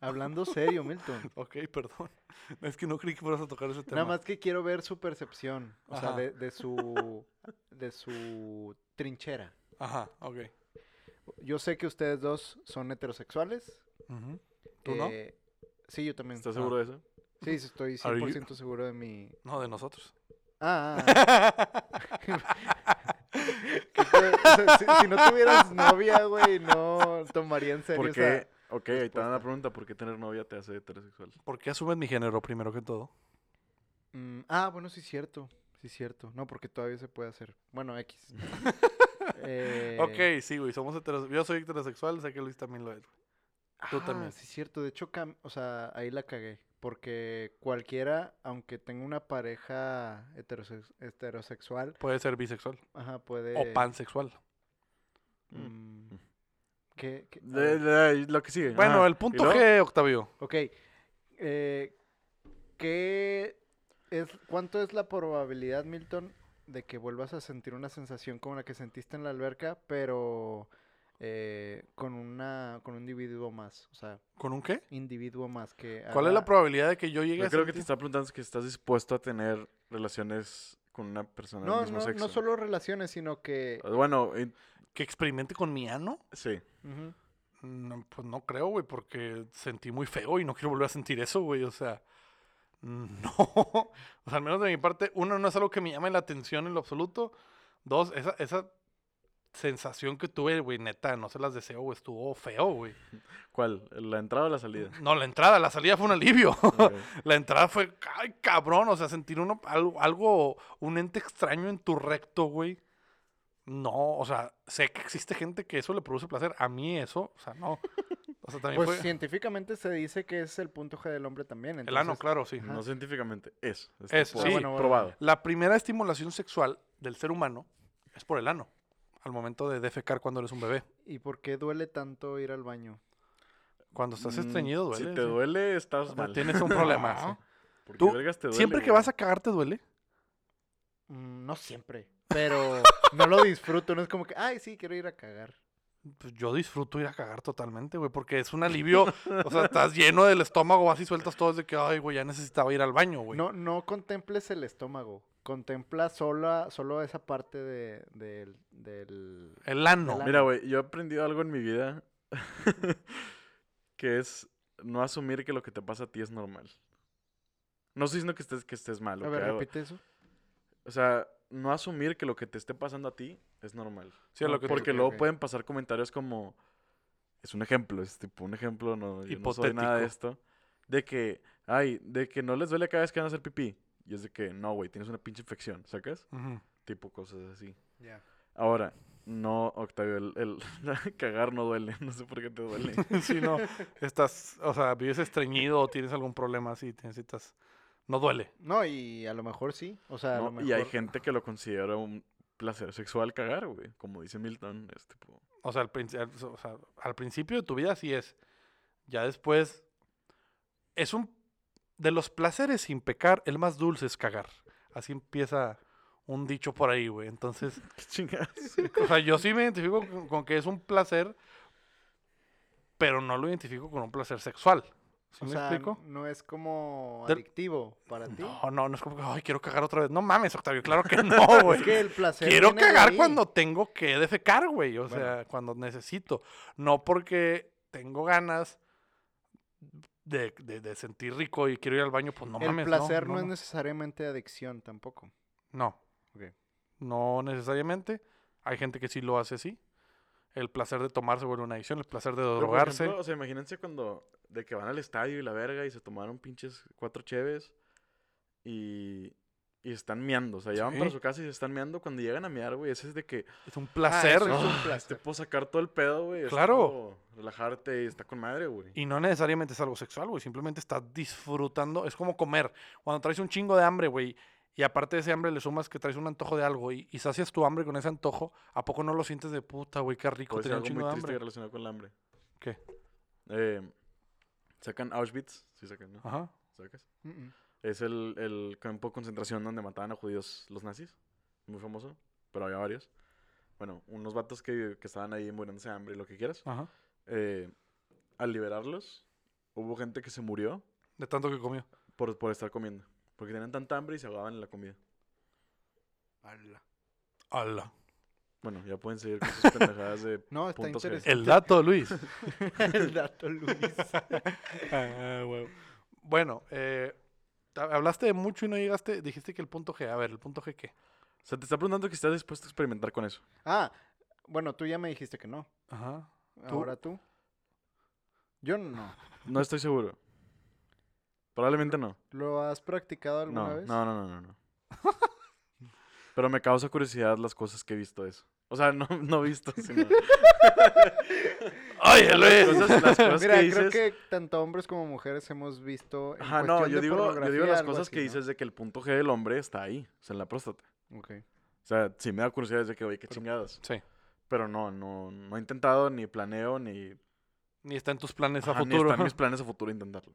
Hablando serio, Milton. Ok, perdón. Es que no creí que fueras a tocar ese tema. Nada más que quiero ver su percepción. O sea, de, de su... De su trinchera. Ajá, ok. Yo sé que ustedes dos son heterosexuales. Ujú. ¿Tú no? eh, Sí, yo también. ¿Estás seguro de eso? Sí, sí, estoy Are you- 100% seguro de mi... No, de nosotros. Ah, ah, ah. ¿Qué te- o sea, si, si no tuvieras novia, güey, no tomaría en serio ¿Por esa- qué? Ok, ahí te dan la pregunta. ¿Por qué tener novia te hace heterosexual? ¿Por qué asumes mi género primero que todo? Mm, ah, bueno, sí, cierto. Sí, cierto. No, porque todavía se puede hacer. Bueno, X. Eh, Ok, sí, güey, somos heterosexuales. Yo soy heterosexual, sé que Luis también lo es. güey. tú ah, también. Sí, cierto. De hecho, cam- o sea, ahí la cagué. Porque cualquiera, aunque tenga una pareja heterosex- heterosexual, Puede ser bisexual ajá, puede... o pansexual. mm, ¿qué- qué? A De- ver. de- lo que sigue. Bueno, Ajá. el ¿Y punto? G, Octavio. Ok. eh, ¿Qué es, ¿Cuánto es la probabilidad, Milton, de que vuelvas a sentir una sensación como la que sentiste en la alberca, pero eh, con una con un individuo más? O sea, ¿Con un qué? individuo más que ¿Cuál es la probabilidad de que yo llegue Yo a creo que te sentir- está preguntando que estás dispuesto a tener relaciones con una persona No, del mismo no, sexo. no solo relaciones, sino que... Bueno, en- que experimente con mi ano? sí. No, pues no creo, güey, porque sentí muy feo y no quiero volver a sentir eso, güey. O sea, no. O sea, al menos de mi parte, uno, no es algo que me llame la atención en lo absoluto. Dos, esa, esa sensación que tuve, güey, neta, no se las deseo, güey, estuvo feo, güey. ¿Cuál? ¿La entrada o la salida? No, la entrada, la salida fue un alivio. La entrada fue, ay, cabrón, o sea, sentir uno, algo, algo, un ente extraño en tu recto, güey. No, o sea, sé que existe gente que eso le produce placer. A mí eso, o sea, no. O sea, también Pues fue científicamente se dice que es el punto G del hombre también. el ano, claro, sí. Ajá. No científicamente, es. Es, por- sí. bueno, bueno, probado. La primera estimulación sexual del ser humano es por el ano, al momento de defecar cuando eres un bebé. ¿Y por qué duele tanto ir al baño? Cuando estás Mm, estreñido, duele. Si te sí. duele, O estás sea, mal. tienes un problema. sí. Porque Tú, vergas te duele, Siempre que güey. vas a cagar, ¿te duele? Mm, no siempre, pero no lo disfruto, no es como que, ay, sí, quiero ir a cagar. Pues yo disfruto ir a cagar totalmente, güey, porque es un alivio. o sea, estás lleno del estómago, vas y sueltas todo de que, ay, güey, ya necesitaba ir al baño, güey. No, no contemples el estómago, contempla sola, solo esa parte de, del, del... El ano. El Mira, güey, yo he aprendido algo en mi vida que es no asumir que lo que te pasa a ti es normal. No estoy diciendo que estés, que estés mal. A ver, que hago- repite eso. O sea, no asumir que lo que te esté pasando a ti es normal. Sí, a lo que tú- Porque luego pueden pasar comentarios como, es un ejemplo, es tipo un ejemplo, no, yo no soy nada de Hipotético. esto. De que, ay, de que no les duele cada vez que van a hacer pipí. Y es de que, no, güey, tienes una pinche infección, ¿sacas? Tipo cosas así. Ya. Ahora, no, Octavio, el, el cagar no duele, no sé por qué te duele. si no, estás, o sea, vives estreñido o tienes algún problema así, te necesitas, no duele. No, y a lo mejor sí. O sea, a ¿no? lo mejor... Y hay gente que lo considera un placer sexual cagar, güey. Como dice Milton, es tipo... O sea, al, o sea, al principio de tu vida sí es. Ya después es un de los placeres sin pecar, el más dulce es cagar. Así empieza un dicho por ahí, güey. Entonces, ¿Qué chingadas? o sea, yo sí me identifico con, con que es un placer, pero no lo identifico con un placer sexual. ¿Sí O me sea, explico? no es como Del- adictivo para ti. No, no, no es como que, ay, quiero cagar otra vez. No mames, Octavio, claro que no, güey. Es que el placer Quiero cagar cuando tengo que defecar, güey. O Bueno. sea, cuando necesito. No porque tengo ganas de, de- de sentir rico y quiero ir al baño, pues no el mames. placer no, no, es necesariamente adicción tampoco. No. Ok. No necesariamente. Hay gente que sí lo hace así. El placer de tomar se vuelve una adicción. El placer de drogarse. ejemplo, o sea, imagínense cuando... De que van al estadio y la verga y se tomaron pinches cuatro cheves y... Y están meando, o sea, ya van para su casa y se están meando. Cuando llegan a mear, güey, ese es de que Es un placer. eso es un "Ah, placer". te puedo sacar todo el pedo, güey. es Claro. como relajarte y está con madre, güey. Y no necesariamente es algo sexual, güey. Simplemente estás disfrutando. Es como comer. Cuando traes un chingo de hambre, güey. Y aparte de ese hambre le sumas que traes un antojo de algo y, y sacias tu hambre con ese antojo, ¿a poco no lo sientes de puta, güey? Qué rico tener un chingo muy de hambre. relacionado con el hambre. ¿Qué? Eh, sacan Auschwitz, sí sacan, ¿no? Ajá. ¿Sacas? Mm, mm. Es el, el campo de concentración donde mataban a judíos los nazis. Muy famoso, pero había varios. Bueno, unos vatos que, que estaban ahí muriéndose de hambre y lo que quieras. Ajá. Eh, al liberarlos, hubo gente que se murió De tanto que comió. por, por estar comiendo. Porque tenían tanta hambre y se ahogaban en la comida. Ala. Bueno, ya pueden seguir con sus pendejadas de No, está puntos interesante. El dato, Luis. El dato, Luis. Ah, huevo. Bueno, eh, ha- hablaste de mucho y no llegaste. Dijiste que el punto G. A ver, ¿el punto G qué? O sea, te está preguntando que estás dispuesto a experimentar con eso. Ah, bueno, tú ya me dijiste que no. Ajá. ¿Tú? Ahora tú. Yo no. No estoy seguro. Probablemente no. ¿Lo has practicado alguna No, vez? no, no, no, no, no. Pero me causa curiosidad las cosas que he visto eso. O sea, no, no visto, sino... ¡Oye, las Luis! cosas, las cosas Mira, que dices... creo que tanto hombres como mujeres hemos visto. en Ajá, no, yo de digo, yo digo pornografía las cosas así, que ¿no? dices de que el punto G del hombre está ahí, o sea, en la próstata. Ok. O sea, sí me da curiosidad de que, oye, qué chingadas. Sí. Pero no, no, no he intentado, ni planeo, ni... Ni está en tus planes a ajá, ni futuro. está en mis planes a futuro intentarlo.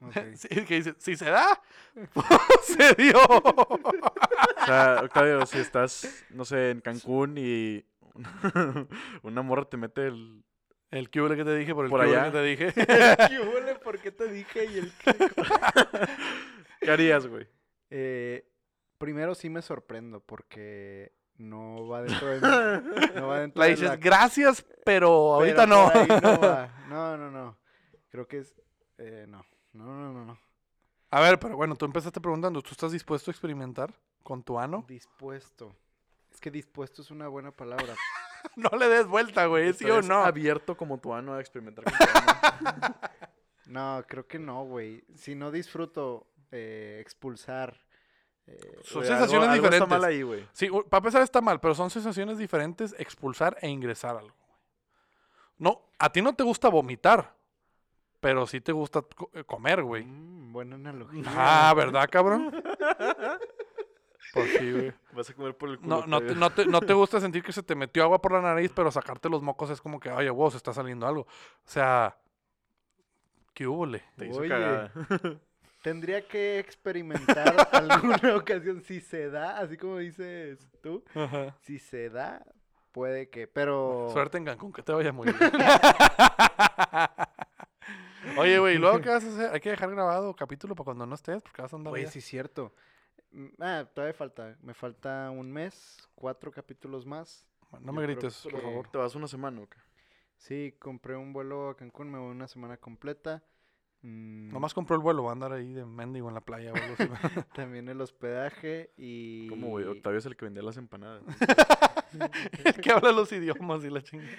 Ok. Sí, que dice, si se da, se dio. O sea, Octavio, si estás, no sé, en Cancún y una morra te mete el... El que que te dije por el Por allá. que te dije. ¿Qué huele? ¿Por qué te dije? Y el qué? ¿Qué harías, güey? Eh, primero sí me sorprendo porque no va dentro de mi- no va dentro La de dices, la- gracias, pero ahorita pero no. no, va. no, no, no. Creo que es eh, no. No, no, no, no. A ver, pero bueno, tú empezaste preguntando, ¿tú estás dispuesto a experimentar con tu ano? Dispuesto. Es que dispuesto es una buena palabra. No le des vuelta, güey, ¿sí o ¿Estás no? abierto como tu ano a experimentar con tu ano? No, creo que no, güey. Si no disfruto eh, expulsar. eh, Son sensaciones algo- algo diferentes. está mal ahí, güey. Sí, para empezar está mal, pero son sensaciones diferentes expulsar e ingresar algo. güey. No, a ti no te gusta vomitar, pero sí te gusta co- eh, comer, güey. mm, buena analogía. Ah, ¿verdad, cabrón? Pues sí, güey. Vas a comer por el culo. No, no, te, no, te, no te gusta sentir que se te metió agua por la nariz, pero sacarte los mocos es como que, oye, wow, se está saliendo algo. O sea, ¿qué hubo, le? Te hizo Oye. cagada. Tendría que experimentar alguna ocasión si se da, así como dices tú. Si se da, puede que, pero... Suerte en Cancún, que te vaya muy bien. Oye, güey, ¿y luego qué vas a hacer? Hay que dejar grabado capítulo para cuando no estés, porque vas a andar Oye, sí es cierto. Mm, Ah, todavía falta. Me falta un mes, cuatro capítulos más. No yo me grites, por favor. Te vas una semana, ¿o qué? Sí, compré un vuelo a Cancún, me voy una semana completa. Mm, Nomás compró el vuelo, va a andar ahí de mendigo en la playa. También el hospedaje y... ¿Cómo, güey? Octavio es el que vendía las empanadas. el que habla los idiomas y la chingada.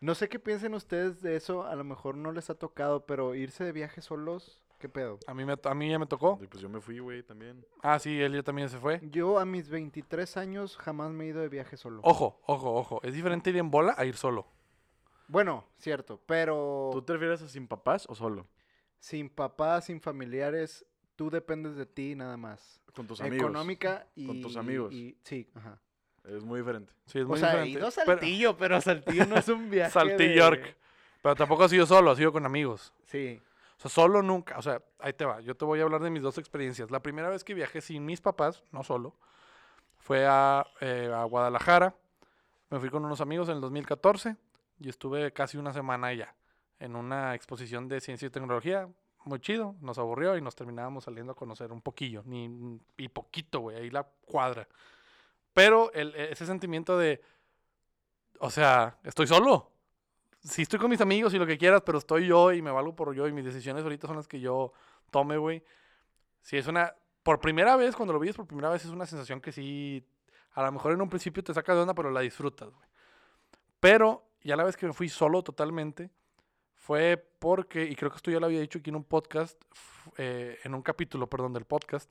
No sé qué piensen ustedes de eso, a lo mejor no les ha tocado, pero irse de viaje solos, ¿qué pedo? A mí, me, a mí ya me tocó. Y pues yo me fui, güey, también. Ah, sí, él ya también se fue. Yo a mis 23 años jamás me he ido de viaje solo. Ojo, ojo, ojo. Es diferente ir en bola a ir solo. Bueno, cierto, pero ¿Tú te refieres a sin papás o solo? sin papás, sin familiares, tú dependes de ti nada más. Con tus amigos. Económica y... Con tus amigos. y- sí, ajá. Es muy diferente. Sí, es O muy sea, he diferente. ido a Pero- Saltillo, pero, Saltillo no es un viaje Saltillo, de- York. Pero tampoco ha sido solo, ha sido con amigos. Sí. O sea, solo nunca. O sea, ahí te va. Yo te voy a hablar de mis dos experiencias. La primera vez que viajé sin mis papás, no solo, fue a, eh, a Guadalajara. Me fui con unos amigos en el 2014 y estuve casi una semana allá en una exposición de ciencia y tecnología. Muy chido, nos aburrió y nos terminábamos saliendo a conocer un poquillo, ni y poquito, güey, ahí la cuadra. Pero el, e, ese sentimiento de, o sea, estoy solo. Sí estoy con mis amigos y lo que quieras, pero estoy yo y me valgo por yo y mis decisiones ahorita son las que yo tome, güey. Sí, es una, por primera vez, cuando lo vives por primera vez, es una sensación que sí, a lo mejor en un principio te saca de onda, pero la disfrutas, güey. Pero ya la vez que me fui solo totalmente, fue porque, y creo que esto ya lo había dicho aquí en un podcast, eh, en un capítulo, perdón, del podcast,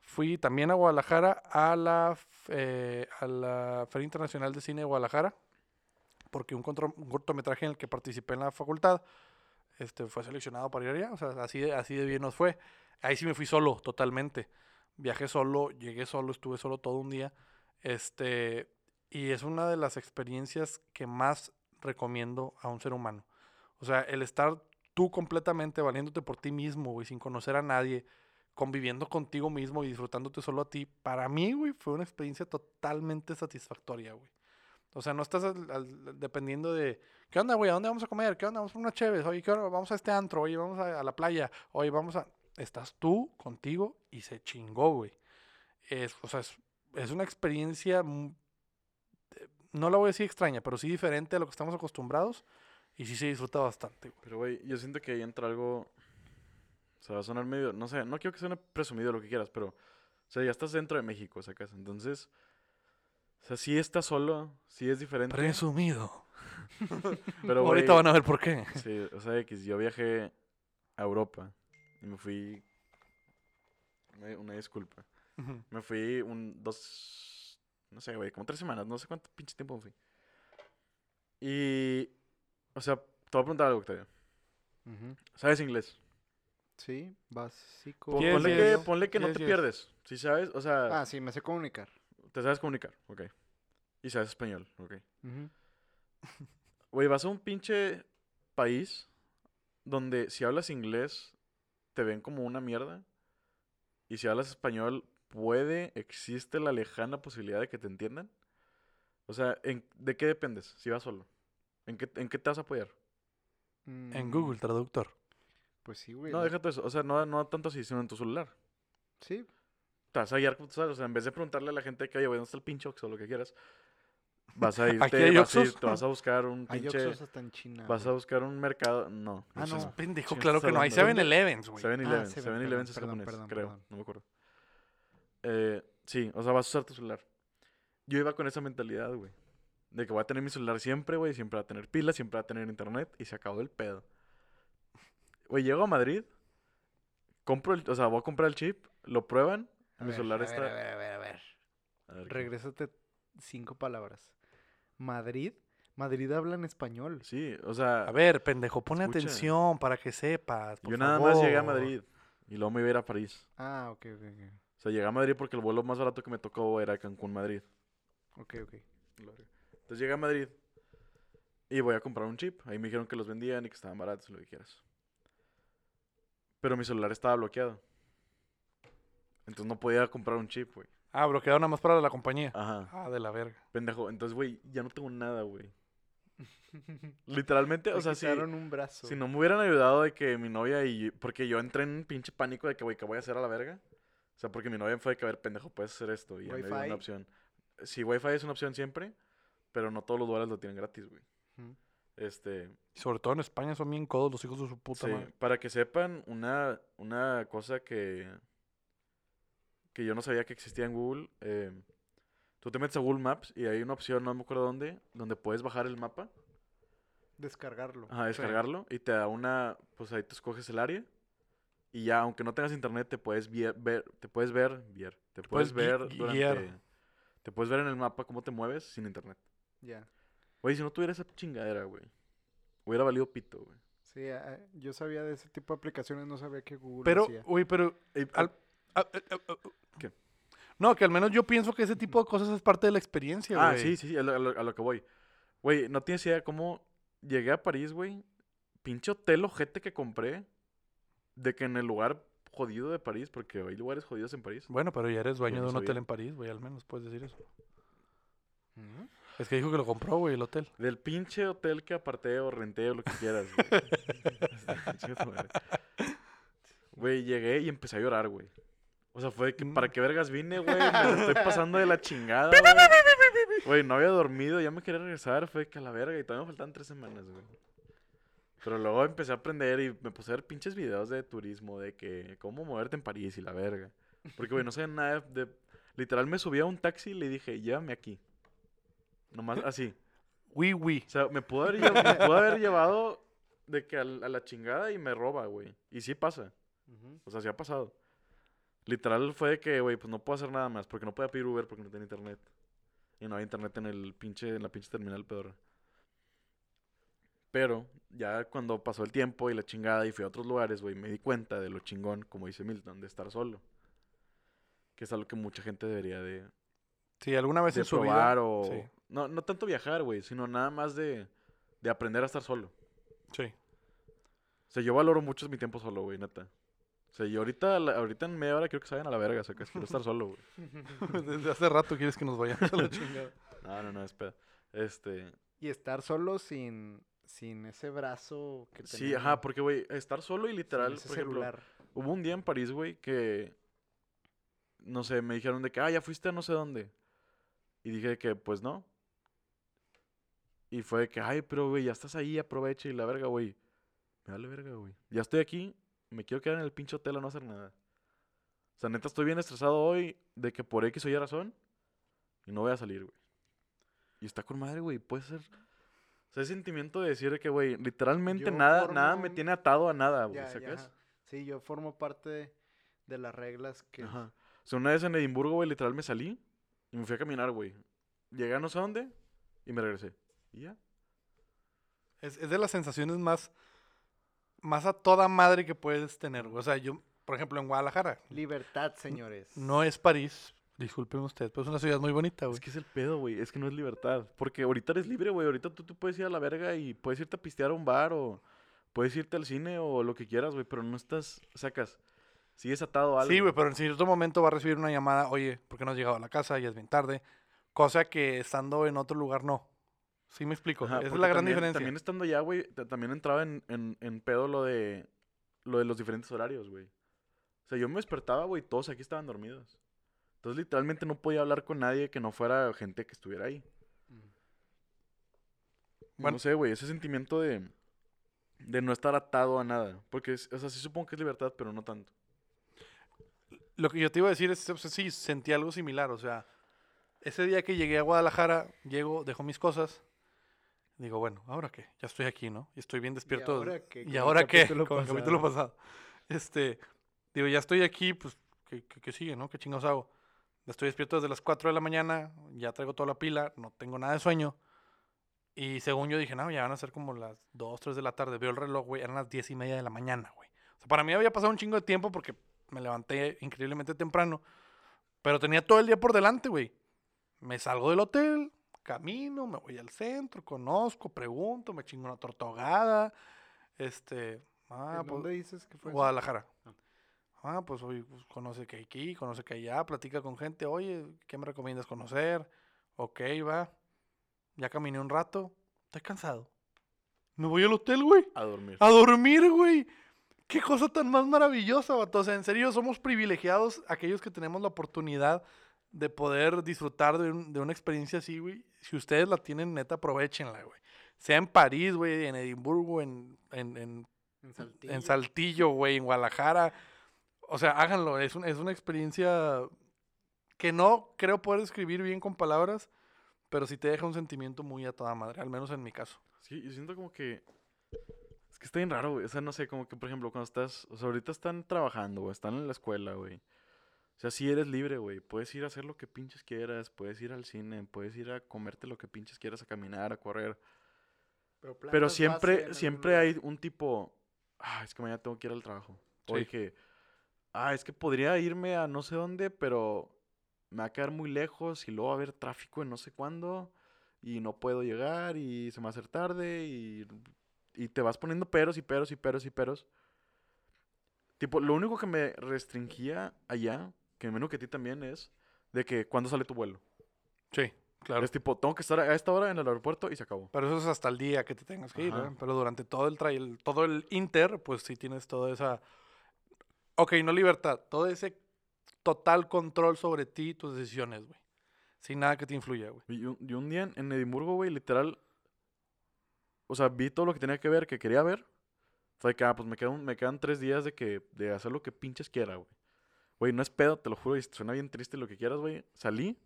fui también a Guadalajara a la, eh, a la Feria Internacional de Cine de Guadalajara, porque un, un cortometraje en el que participé en la facultad este, fue seleccionado para ir allá, o sea, así así de bien nos fue. Ahí sí me fui solo, totalmente. Viajé solo, llegué solo, estuve solo todo un día. Este, y es una de las experiencias que más recomiendo a un ser humano. O sea, el estar tú completamente valiéndote por ti mismo, güey, sin conocer a nadie, conviviendo contigo mismo y disfrutándote solo a ti, para mí, güey, fue una experiencia totalmente satisfactoria, güey. O sea, no estás al- al- dependiendo de, ¿qué onda, güey? ¿A dónde vamos a comer? ¿Qué onda? Vamos por una chévere. Oye, ¿qué hora? Vamos a este antro. Oye, vamos a, a la playa. Oye, vamos a... Estás tú contigo y se chingó, güey. Es, o sea, es, es una experiencia, eh, no la voy a decir extraña, pero sí diferente a lo que estamos acostumbrados. Y sí se disfruta bastante, güey. Pero, güey, yo siento que ahí entra algo. O sea, va a sonar medio. No sé, no quiero que suene presumido lo que quieras, pero. O sea, ya estás dentro de México, sacas. Entonces. O sea, sí estás solo, sí es diferente. Presumido. Pero, Ahorita van a ver por qué. Sí, o sea, X, yo viajé a Europa y me fui. Una, disculpa. Me fui un. Dos. No sé, güey, como tres semanas, no sé cuánto pinche tiempo me fui. Y. O sea, te voy a preguntar algo, Octavio. Ujú. ¿Sabes inglés? Sí, básico. Ponle, que, ponle que no te pierdes. Si sabes, o sea, Ah, sí, me sé comunicar. te sabes comunicar, ok. Y sabes español, ok. Güey, vas a un pinche país donde si hablas inglés te ven como una mierda. Y si hablas español, puede, existe la lejana posibilidad de que te entiendan. O sea, ¿en- ¿de qué dependes si vas solo? ¿En qué, ¿En qué te vas a apoyar? En Mm, Google Traductor. Pues sí, güey. No, déjate eso. O sea, no, no tanto así, sino en tu celular. Sí. Te vas a guiar. O sea, en vez de preguntarle a la gente que, oye, güey, ¿dónde está el pinche Oxxo o lo que quieras? Vas a irte, ¿Aquí hay vas a ir- te vas a buscar un Hay pinche... Oxxos hasta en China. Vas a güey. buscar un mercado... No. Ah, eso es no. Pendejo, claro que no. Hay hablando. 7-Elevens, güey. 7-Eleven. Ah, Seven, 7-Eleven perdón, es japonés, perdón, creo. perdón. No me acuerdo. Eh, sí, o sea, vas a usar tu celular. Yo iba con esa mentalidad, güey. De que voy a tener mi celular siempre, güey. Siempre va a tener pilas, siempre va a tener internet. Y se acabó el pedo. Güey, llego a Madrid. Compro el... O sea, voy a comprar el chip. Lo prueban. A mi ver, celular a ver, está... A ver, a ver, a ver. A ver, ¿qué? Regrésate cinco palabras. Madrid. Madrid habla en español. Sí, o sea... A ver, pendejo, pone Escucha. atención para que sepas. por yo nada más llegué a. Madrid. Y luego me iba a ir a París. Ah, ok, ok, ok. O sea, llegué a Madrid porque el vuelo más barato que me tocó era Cancún-Madrid. Ok, ok. Entonces llegué a Madrid y voy a comprar un chip. Ahí me dijeron que los vendían y que estaban baratos, lo que quieras. Pero mi celular estaba bloqueado. Entonces no podía comprar un chip, güey. Ah, bloqueado nada más para la compañía. Ajá. Ah, de la verga. Pendejo. Entonces, güey, ya no tengo nada, güey. Literalmente, o sea, si, un brazo. si no me hubieran ayudado de que mi novia y... Porque yo entré en un pinche pánico de que, güey, ¿qué voy a hacer a la verga? O sea, porque mi novia fue de que, a ver, pendejo, puedes hacer esto. Y ya me dio una opción. Sí, Wi-Fi es una opción siempre, pero no todos los lugares lo tienen gratis, güey. Este... Sobre todo en España son bien codos los hijos de su puta Sí, madre. para que sepan, una, una cosa que, que yo no sabía que existía en Google, eh, tú te metes a Google Maps y hay una opción, no me acuerdo dónde, donde puedes bajar el mapa Descargarlo. Ajá, descargarlo y te da una, pues ahí te escoges el área y ya, aunque no tengas internet, te puedes vier- ver, te puedes ver, vier, te puedes puedes ver durante, guiar. te puedes ver en el mapa cómo te mueves sin internet. Ya. Güey, si no tuviera esa chingadera, güey, hubiera valido pito, güey. Sí, ah, yo sabía de ese tipo de aplicaciones, no sabía que Google Pero, hacía. güey, pero... Ey, al- a- a- a- a- ¿Qué? No, que al menos yo pienso que ese tipo de cosas es parte de la experiencia, güey. Ah, sí, sí, sí, a lo, a lo- a lo que voy. Güey, no tienes idea cómo llegué a París, güey. Pinche hotel ojete que compré. De que en el lugar jodido de París, porque hay lugares jodidos en París. Bueno, pero ya eres dueño no de un hotel en París, güey, al menos puedes decir eso. Es que dijo que lo compró, güey, el hotel. Del pinche hotel que aparté o renté o lo que quieras, güey. Güey, llegué y empecé a llorar, güey. O sea, fue que Mm. para qué vergas vine, güey. Me estoy pasando de la chingada, güey. Güey, no había dormido, ya me quería regresar. Fue que a la verga y todavía me faltan tres semanas, güey. Pero luego empecé a aprender y me puse a ver pinches videos de turismo, de que cómo moverte en París y la verga. Porque, güey, no sé nada de... Literal me subí a un taxi y le dije, llévame aquí. Nomás así. Oui, oui. O sea, me pudo haber, lle- me pudo haber llevado de que al- a, la chingada y me roba, güey. Y sí pasa. Ujú. O sea, sí ha pasado. Literal fue de que, güey, pues no puedo hacer nada más porque no podía pedir Uber porque no tenía internet. Y no había internet en el pinche, en la pinche terminal pedorra. Pero ya cuando pasó el tiempo y la chingada y fui a otros lugares, güey, me di cuenta de lo chingón, como dice Milton, de estar solo. Que es algo que mucha gente debería de, Sí, alguna vez de en su probar vida. o... Sí, No, no tanto viajar, güey, sino nada más de, de aprender a estar solo. sí. O sea, yo valoro mucho mi tiempo solo, güey, neta. O sea, yo ahorita, la- ahorita en media hora quiero que se vayan a la verga, o sea, que quiero estar solo, güey. Desde hace rato quieres que nos vayamos a la chingada. No, no, no, espera. Este... Y estar solo sin, sin ese brazo que Sí, tenemos, ajá, porque, güey, estar solo y sin literal, ese por ejemplo, celular. hubo un día en París, güey, que, no sé, me dijeron de que, ah, ya fuiste a no sé dónde. Y dije que, pues, no. Y fue de que, ay, pero, güey, ya estás ahí, aprovecha y la verga, güey. Me vale verga, güey. Ya estoy aquí, me quiero quedar en el pinche hotel a no hacer nada. O sea, neta, estoy bien estresado hoy de que por X o Y razón y no voy a salir, güey. Y está con madre, güey, puede ser... O sea, ese sentimiento de decir de que, güey, literalmente Yo nada, nada me formo- tiene atado a nada, güey. Sí, yo formo parte de, de las reglas que... Ajá. O sea, una vez en Edimburgo, güey, literal me salí y me fui a caminar, güey. Llegué a no sé dónde y me regresé. Y ya. Es, es de las sensaciones más, más a toda madre que puedes tener, güey. O sea, yo, por ejemplo, en Guadalajara, Libertad, señores. no es París, disculpen ustedes, pero es una ciudad muy bonita, güey. Es que es el pedo, güey. Es que no es libertad. Porque ahorita eres libre, güey. Ahorita tú, tú puedes ir a la verga y puedes irte a pistear a un bar o puedes irte al cine o lo que quieras, güey. Pero no estás, sacas, sigues atado a algo. Sí, güey, pero en cierto momento va a recibir una llamada, oye, ¿por qué no has llegado a la casa? Ya es bien tarde. Cosa que estando en otro lugar no. Sí me explico. Ajá, Esa es la gran también- diferencia. También estando allá, güey, ta- también entraba en, en, en pedo lo de, lo de los diferentes horarios, güey. O sea, yo me despertaba, güey, todos aquí estaban dormidos. Entonces, literalmente no podía hablar con nadie que no fuera gente que estuviera ahí. Bueno. No sé, güey, ese sentimiento de, de no estar atado a nada. Porque, es- o sea, sí supongo que es libertad, pero no tanto. Lo que yo te iba a decir es, o sea, sí, sentí algo similar. O sea, ese día que llegué a Guadalajara, llego, dejo mis cosas. Digo, bueno, ¿ahora qué? Ya estoy aquí, ¿no? Y estoy bien despierto. ahora qué? ¿Y ahora qué? Como el capítulo pasado. Este, digo, ya estoy aquí, pues, ¿qué, qué- qué sigue, no? ¿Qué chingados hago? Estoy despierto desde las 4 de la mañana, ya traigo toda la pila, no tengo nada de sueño. Y según yo dije, no, ya van a ser como las 2, 3 de la tarde. Veo el reloj, güey, eran las 10 y media de la mañana, güey. O sea, para mí había pasado un chingo de tiempo porque me levanté increíblemente temprano. Pero tenía todo el día por delante, güey. Me salgo del hotel, camino, me voy al centro, conozco, pregunto, me chingo una tortogada. Este. Ah, ¿En pues, dónde dices que fue? Guadalajara. Ah. Ah, pues oye, pues, conoce que aquí, conoce que allá, platica con gente. Oye, ¿qué me recomiendas conocer? Ok, va. Ya caminé un rato. Estoy cansado. Me voy al hotel, güey. A dormir. A dormir, güey. Qué cosa tan más maravillosa, vato. O sea, en serio, somos privilegiados aquellos que tenemos la oportunidad de poder disfrutar de, un- de una experiencia así, güey. Si ustedes la tienen, neta, aprovechenla, güey. Sea en París, güey, en Edimburgo, en, en, en En Saltillo. en Saltillo, güey, en Guadalajara. O sea, háganlo. Es, un- es una experiencia que no creo poder describir bien con palabras, pero sí te deja un sentimiento muy a toda madre, al menos en mi caso. Sí, yo siento como que. Es que está bien raro, güey. O sea, no sé, como que, por ejemplo, cuando estás. O sea, ahorita están trabajando, güey. Están en la escuela, güey. O sea, sí eres libre, güey. Puedes ir a hacer lo que pinches quieras. Puedes ir al cine. Puedes ir a comerte lo que pinches quieras, a caminar, a correr. Pero en siempre, siempre hay un tipo. Ah, es que mañana tengo que ir al trabajo. O Sí. que. Ah, es que podría irme a no sé dónde, pero me va a quedar muy lejos y luego va a haber tráfico en no sé cuándo y no puedo llegar y se me va a hacer tarde y, y te vas poniendo peros y peros y peros y peros. Tipo, lo único que me restringía allá, que me imagino que a ti también es, de que cuándo sale tu vuelo. Sí, claro. Es tipo, tengo que estar a esta hora en el aeropuerto y se acabó. Pero eso es hasta el día que te tengas que ir. ¿verdad? Pero durante todo el trail, todo el inter, pues sí tienes toda esa... Ok, no libertad, todo ese total control sobre ti y tus decisiones, güey. Sin nada que te influya, güey. Y un, y un día en, en Edimburgo, güey, literal. O sea, vi todo lo que tenía que ver, que quería ver. Fue que, ah, pues me quedan, me quedan tres días de que de hacer lo que pinches quiera, güey. Güey, no es pedo, te lo juro, y suena bien triste lo que quieras, güey. Salí,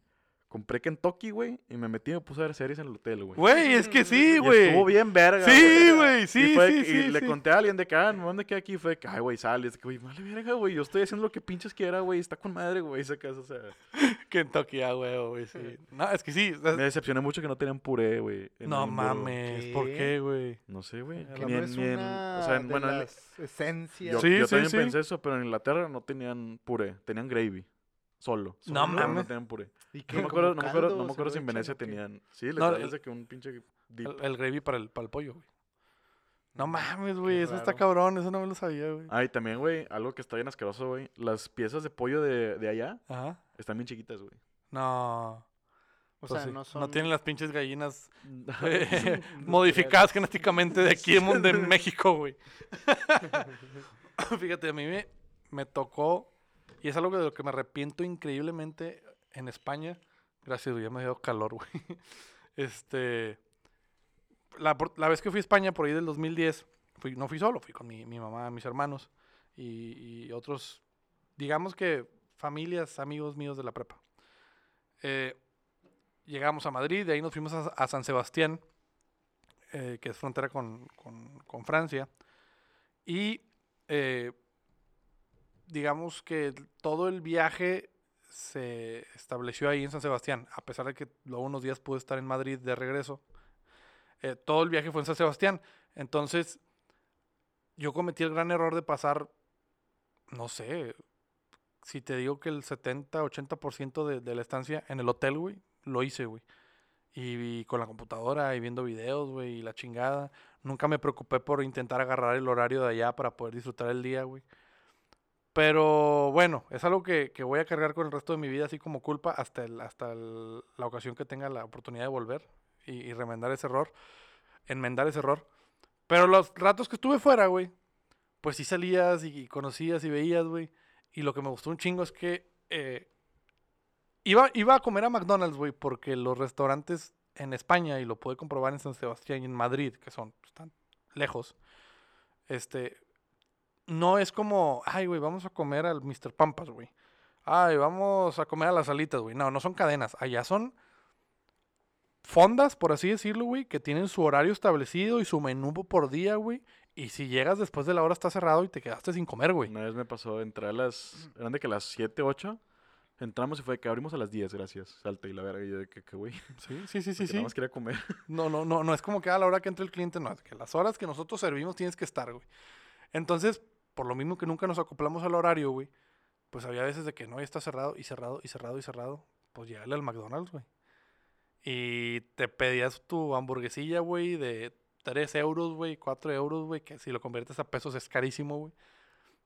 compré Kentucky, güey, y me metí y me puse a ver series en el hotel, güey. Güey, es que sí, güey. estuvo bien verga, Sí, güey. güey, Y sí, fue sí, y sí, le sí. conté a alguien de que, ah, ¿dónde queda aquí? Fue de que, ay, güey, sale. Es que, güey, vale verga, güey. Yo estoy haciendo lo que pinches quiera, güey. Está con madre, güey, esa casa, o sea. Kentucky, ah, güey, güey, sí. No, es que sí. o sea, Me decepcioné mucho que no tenían puré, güey. en no mames, ¿por ¿Qué? güey? No sé, güey. Que ni en- es ni en- o sea, en- bueno, en- las esencias. Yo, Sí, yo sí, también sí. pensé eso, pero en Inglaterra no tenían puré, tenían gravy. Solo. No solo, mames. No tenían puré. ¿Y No me acuerdo, no me acuerdo, no caldo me se acuerdo lo si en echan Venecia o qué? tenían. Sí, No, literal, el- es de que un pinche dip. El, el gravy para el, para el pollo, güey. No mames, güey, eso está cabrón, eso no me lo sabía, güey. Ah, y también, güey, algo que está bien asqueroso, güey. Las piezas de pollo de, de allá Ajá. están bien chiquitas, güey. No. O pues sea, sí, no son... tienen las pinches gallinas eh, modificadas genéticamente de aquí en, de México, güey. Fíjate, a mí me, me tocó, y es algo de lo que me arrepiento increíblemente en España. Gracias, güey, ya me dio calor, güey. Este, la, la vez que fui a España, por ahí del 2010, fui, no fui solo, fui con mi, mi mamá, mis hermanos y, y otros, digamos que familias, amigos míos de la prepa. Eh, llegamos a Madrid, de ahí nos fuimos a, a San Sebastián, eh, que es frontera con, con- con Francia. Y eh, digamos que todo el viaje se estableció ahí en San Sebastián, a pesar de que luego unos días pude estar en Madrid de regreso. Eh, todo el viaje fue en San Sebastián. Entonces, yo cometí el gran error de pasar, no sé, si te digo que el 70-80% de, de la estancia en el hotel, güey, lo hice, güey. Y, y con la computadora y viendo videos, güey, y la chingada. Nunca me preocupé por intentar agarrar el horario de allá para poder disfrutar el día, güey. Pero bueno, es algo que, que voy a cargar con el resto de mi vida, así como culpa, hasta, hasta la ocasión que tenga la oportunidad de volver y, y remendar ese error, enmendar ese error. Pero los ratos que estuve fuera, güey, pues sí salías y conocías y veías, güey. Y lo que me gustó un chingo es que eh, iba, iba a comer a McDonald's, güey, porque los restaurantes en España, y lo pude comprobar en San Sebastián y en Madrid, que son, están lejos, este, no es como, ay, güey, vamos a comer al Mr. Pampas, güey. Ay, vamos a comer a las alitas, güey. No, no son cadenas. Allá son fondas, por así decirlo, güey, que tienen su horario establecido y su menú por día, güey. Y si llegas después de la hora está cerrado y te quedaste sin comer, güey. Una vez me pasó, entré a las. Eran de que a las 7, 8. Entramos y fue que abrimos a las 10, gracias. Salta y la verga. Y yo de que, que güey. Sí, sí, sí, sí, sí. Nada más quería comer. No, no, no, no es como que a la hora que entre el cliente, no, es que las horas que nosotros servimos tienes que estar, güey. Entonces, por lo mismo que nunca nos acoplamos al horario, güey, pues había veces de que no, ya está cerrado y cerrado y cerrado y cerrado. Pues llegale al McDonald's, güey. Y te pedías tu hamburguesilla, güey, de 3 euros, güey, 4 euros, güey, que si lo conviertes a pesos es carísimo, güey.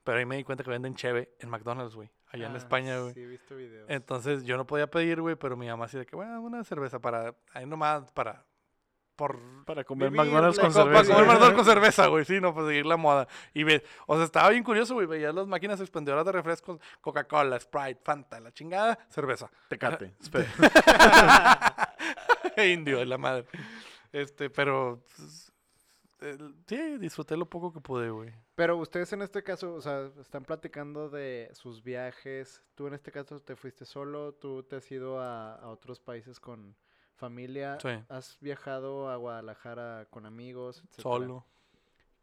Pero ahí me di cuenta que venden cheve en McDonald's, güey, allá en Ah, España, güey. Sí, he visto videos. Entonces yo no podía pedir, güey, pero mi mamá así de que, bueno, una cerveza para, ahí nomás, para, por... Para comer Vivir McDonald's con copa, Para cerveza. comer McDonald's con cerveza, güey, sí, no, pues seguir la moda. Y ve, o sea, estaba bien curioso, güey, veías las máquinas expendedoras de refrescos, Coca-Cola, Sprite, Fanta, la chingada, cerveza. Tecate. Indio, la madre. Este, pero, pues, sí, disfruté lo poco que pude, güey. Pero ustedes en este caso, o sea, están platicando de sus viajes. Tú en este caso te fuiste solo, tú te has ido a, a otros países con familia. Sí. ¿Has viajado a Guadalajara con amigos? etcétera? Solo.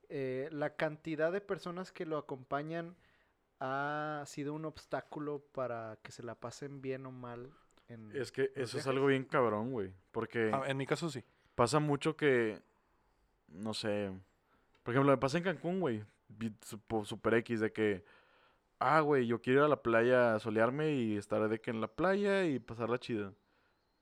Eh, la cantidad de personas que lo acompañan ha sido un obstáculo para que se la pasen bien o mal. En Es que eso es algo bien cabrón, güey. Porque Ah, en mi caso sí. pasa mucho que, no sé, por ejemplo, me pasa en Cancún, güey, super X, de que, ah, güey, yo quiero ir a la playa a solearme y estar de que en la playa y pasarla chida.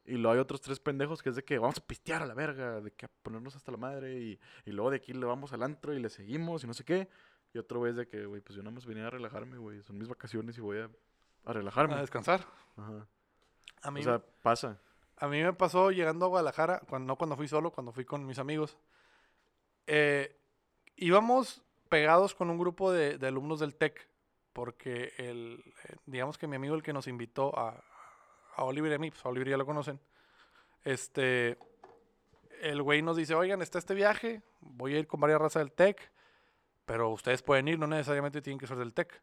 Y luego hay otros tres pendejos que es de que vamos a pistear a la verga, de que a ponernos hasta la madre y, y luego de aquí le vamos al antro y le seguimos y no sé qué. Y otro es de que, güey, pues yo nada más venía a relajarme, güey, son mis vacaciones y voy a, a relajarme. A descansar. Ajá. A mí, O sea, pasa. a mí me pasó llegando a Guadalajara, cuando, no cuando fui solo, cuando fui con mis amigos. Eh, íbamos pegados con un grupo de, de alumnos del TEC, porque el, eh, digamos que mi amigo el que nos invitó a, a Oliver y a mí, pues a Oliver ya lo conocen, este, el güey nos dice, oigan, está este viaje, voy a ir con varias razas del TEC, pero ustedes pueden ir, no necesariamente tienen que ser del TEC.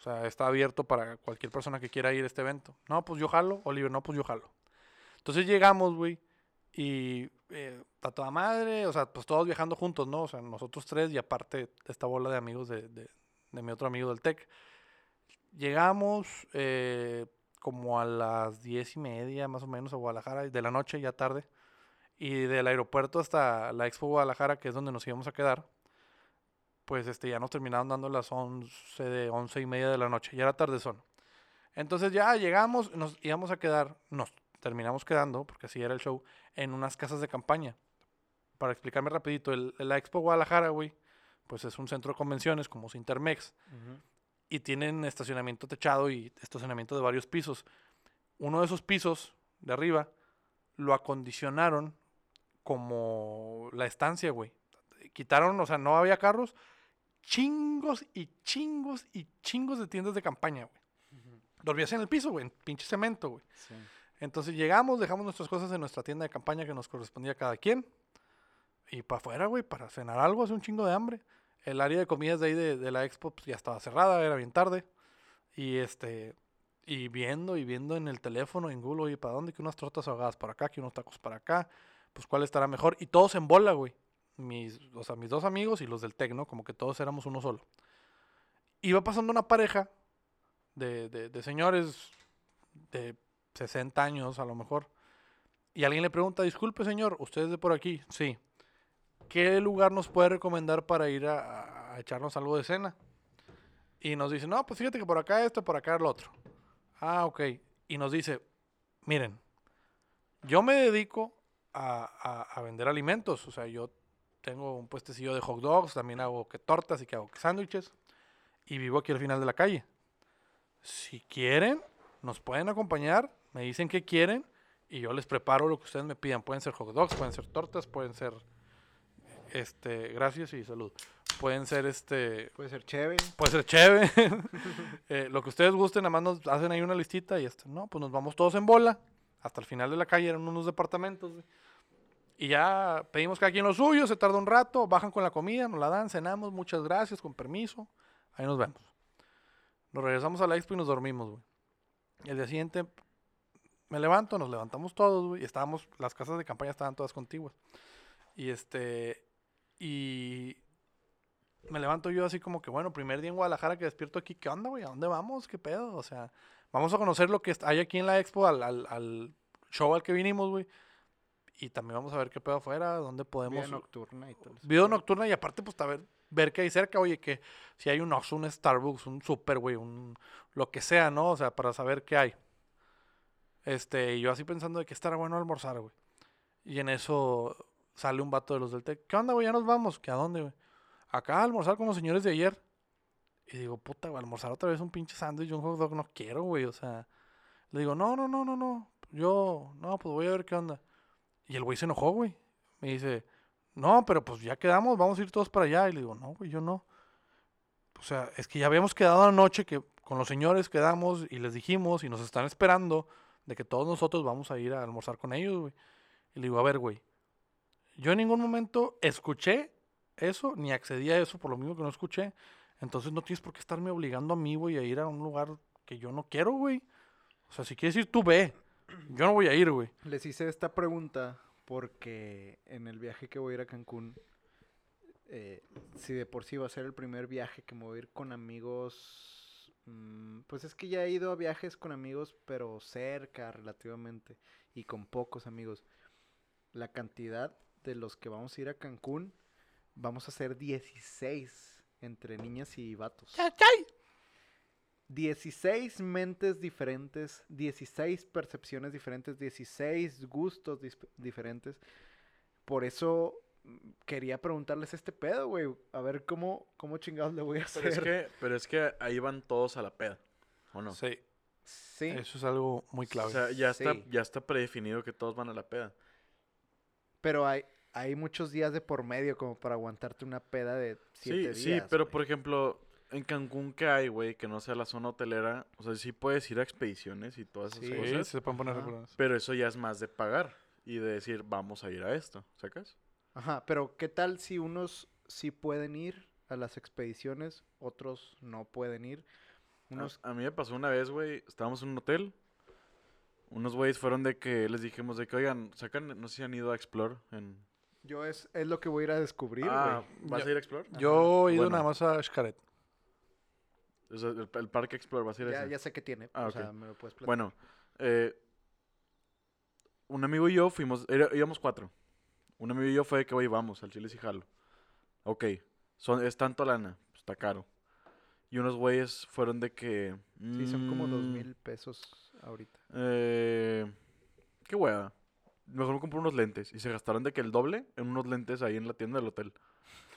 O sea, está abierto para cualquier persona que quiera ir a este evento. No, pues yo jalo, Oliver, no, pues yo jalo. Entonces llegamos, güey, y eh, a toda madre, o sea, pues todos viajando juntos, ¿no? O sea, nosotros tres y aparte esta bola de amigos de, de- de mi otro amigo del TEC. Llegamos eh, como a las diez y media, más o menos, a Guadalajara, de la noche, ya tarde. Y del aeropuerto hasta la Expo Guadalajara, que es donde nos íbamos a quedar, pues este, ya nos terminaron dando las once de once y media de la noche, ya era tardezón. Entonces ya llegamos, nos íbamos a quedar, nos terminamos quedando, porque así era el show, en unas casas de campaña. Para explicarme rapidito, el, la Expo Guadalajara, güey, pues es un centro de convenciones como Intermex y tienen estacionamiento techado y estacionamiento de varios pisos. Uno de esos pisos de arriba lo acondicionaron como la estancia, güey. Quitaron, o sea, no había carros, chingos y chingos y chingos de tiendas de campaña, güey. Dormías en el piso, güey, en pinche cemento, güey. Sí. Entonces llegamos, dejamos nuestras cosas en nuestra tienda de campaña que nos correspondía a cada quien. Y para afuera, güey, para cenar algo, hace un chingo de hambre. El área de comidas de ahí de, de la expo pues, ya estaba cerrada, era bien tarde. Y este, y viendo y viendo en el teléfono, en Google, oye, ¿para dónde? Que unas tortas ahogadas para acá, que unos tacos para acá. Pues cuál estará mejor. Y todos en bola, güey. Mis, o sea, mis dos amigos y los del Tec, ¿no? Como que todos éramos uno solo. Iba pasando una pareja de, de, señores de 60 años a lo mejor. Y alguien le pregunta, disculpe señor, ¿usted es de por aquí? Sí. ¿Qué lugar nos puede recomendar para ir a echarnos algo de cena? Y nos dice, no, pues fíjate que por acá esto, por acá el otro. Ah, ok. Y nos dice, miren, yo me dedico a, a- a vender alimentos. O sea, yo tengo un puestecillo de hot dogs, también hago que tortas y que hago que sándwiches. Y vivo aquí al final de la calle. Si quieren, nos pueden acompañar, me dicen qué quieren y yo les preparo lo que ustedes me pidan. Pueden ser hot dogs, pueden ser tortas, pueden ser, este, gracias y salud. Pueden ser, este, Puede ser chévere. puede ser chévere. Eh, lo que ustedes gusten, nada más nos hacen ahí una listita y este, no, pues nos vamos todos en bola. Hasta el final de la calle eran unos departamentos. Y ya pedimos cada quien lo suyo, se tarda un rato, bajan con la comida, nos la dan, cenamos, muchas gracias, con permiso. Ahí nos vemos. Nos regresamos a la expo y nos dormimos, güey. El día siguiente me levanto, nos levantamos todos, güey. Y estábamos, las casas de campaña estaban todas contiguas. Y este, y me levanto yo así como que, bueno, primer día en Guadalajara que despierto aquí, ¿qué onda, güey? ¿A dónde vamos? ¿Qué pedo? O sea, vamos a conocer lo que hay aquí en la expo, al, al- al show al que vinimos, güey. Y también vamos a ver qué pedo afuera, dónde podemos... Vida nocturna y todo eso. Video nocturna y aparte, pues, a ver, ver qué hay cerca, oye, que si hay un Oxxo, un Starbucks, un Super, güey, un lo que sea, ¿no? O sea, para saber qué hay. Este, y yo así pensando de que estará bueno almorzar, güey. Y en eso sale un vato de los del TEC. ¿Qué onda, güey? Ya nos vamos. ¿Que a dónde, güey? Acá a almorzar con los señores de ayer. Y digo, puta, güey, almorzar otra vez un pinche sándwich, un hot dog, no quiero, güey. O sea, le digo, no, no, no, no, no. Yo, no, pues voy a ver qué onda. Y el güey se enojó, güey. Me dice, no, pero pues ya quedamos, vamos a ir todos para allá. Y le digo, no, güey, yo no. O sea, es que ya habíamos quedado anoche que con los señores quedamos y les dijimos y nos están esperando de que todos nosotros vamos a ir a almorzar con ellos, güey. Y le digo, a ver, güey, yo en ningún momento escuché eso, ni accedí a eso, por lo mismo que no escuché. Entonces no tienes por qué estarme obligando a mí, güey, a ir a un lugar que yo no quiero, güey. O sea, si quieres ir, tú ve. Yo no voy a ir, güey. Les hice esta pregunta porque en el viaje que voy a ir a Cancún, eh, si de por sí va a ser el primer viaje que me voy a ir con amigos, mm, pues es que ya he ido a viajes con amigos, pero cerca relativamente y con pocos amigos. La cantidad de los que vamos a ir a Cancún, vamos a ser 16 entre niñas y vatos. 16 mentes diferentes, 16 percepciones diferentes, 16 gustos diferentes. Por eso mm, quería preguntarles este pedo, güey. A ver cómo, cómo chingados le voy a hacer. Pero es, que, pero es que ahí van todos a la peda, ¿o no? Sí, Sí. eso es algo muy clave. O sea, ya está, Sí. ya está predefinido que todos van a la peda. Pero hay, hay muchos días de por medio como para aguantarte una peda de siete Sí, días. sí, pero güey. por ejemplo, en Cancún, ¿qué hay, güey? Que no sea la zona hotelera. O sea, sí puedes ir a expediciones y todas esas Sí. sí, cosas. se pueden poner Ajá. Pero eso ya es más de pagar y de decir, vamos a ir a esto, ¿sacas? Ajá, pero ¿qué tal si unos sí pueden ir a las expediciones, otros no pueden ir? A- Unos... A, mí me pasó una vez, güey, estábamos en un hotel. Unos güeyes fueron de que les dijimos de que, oigan, sacan, no sé si han ido a Explore. En... Yo es, es lo que voy a ir a descubrir, güey. ah, ¿vas Yo- a ir a Explore? Yo he ido Bueno. nada más a Xcaret. El, el parque Explore, ¿vas a a Ya, ese? ya sé que tiene. Ah, o sea, me lo puedes platicar. Bueno, eh, un amigo y yo fuimos, era- íbamos cuatro. Un amigo y yo fue de que, oye, vamos, al Chile y jalo. Ok, son, es tanto lana, pues, está caro. Y unos güeyes fueron de que... Sí, son como dos mm, mil pesos ahorita. Eh, qué hueva. Mejor me compré unos lentes. Y se gastaron de que el doble en unos lentes ahí en la tienda del hotel.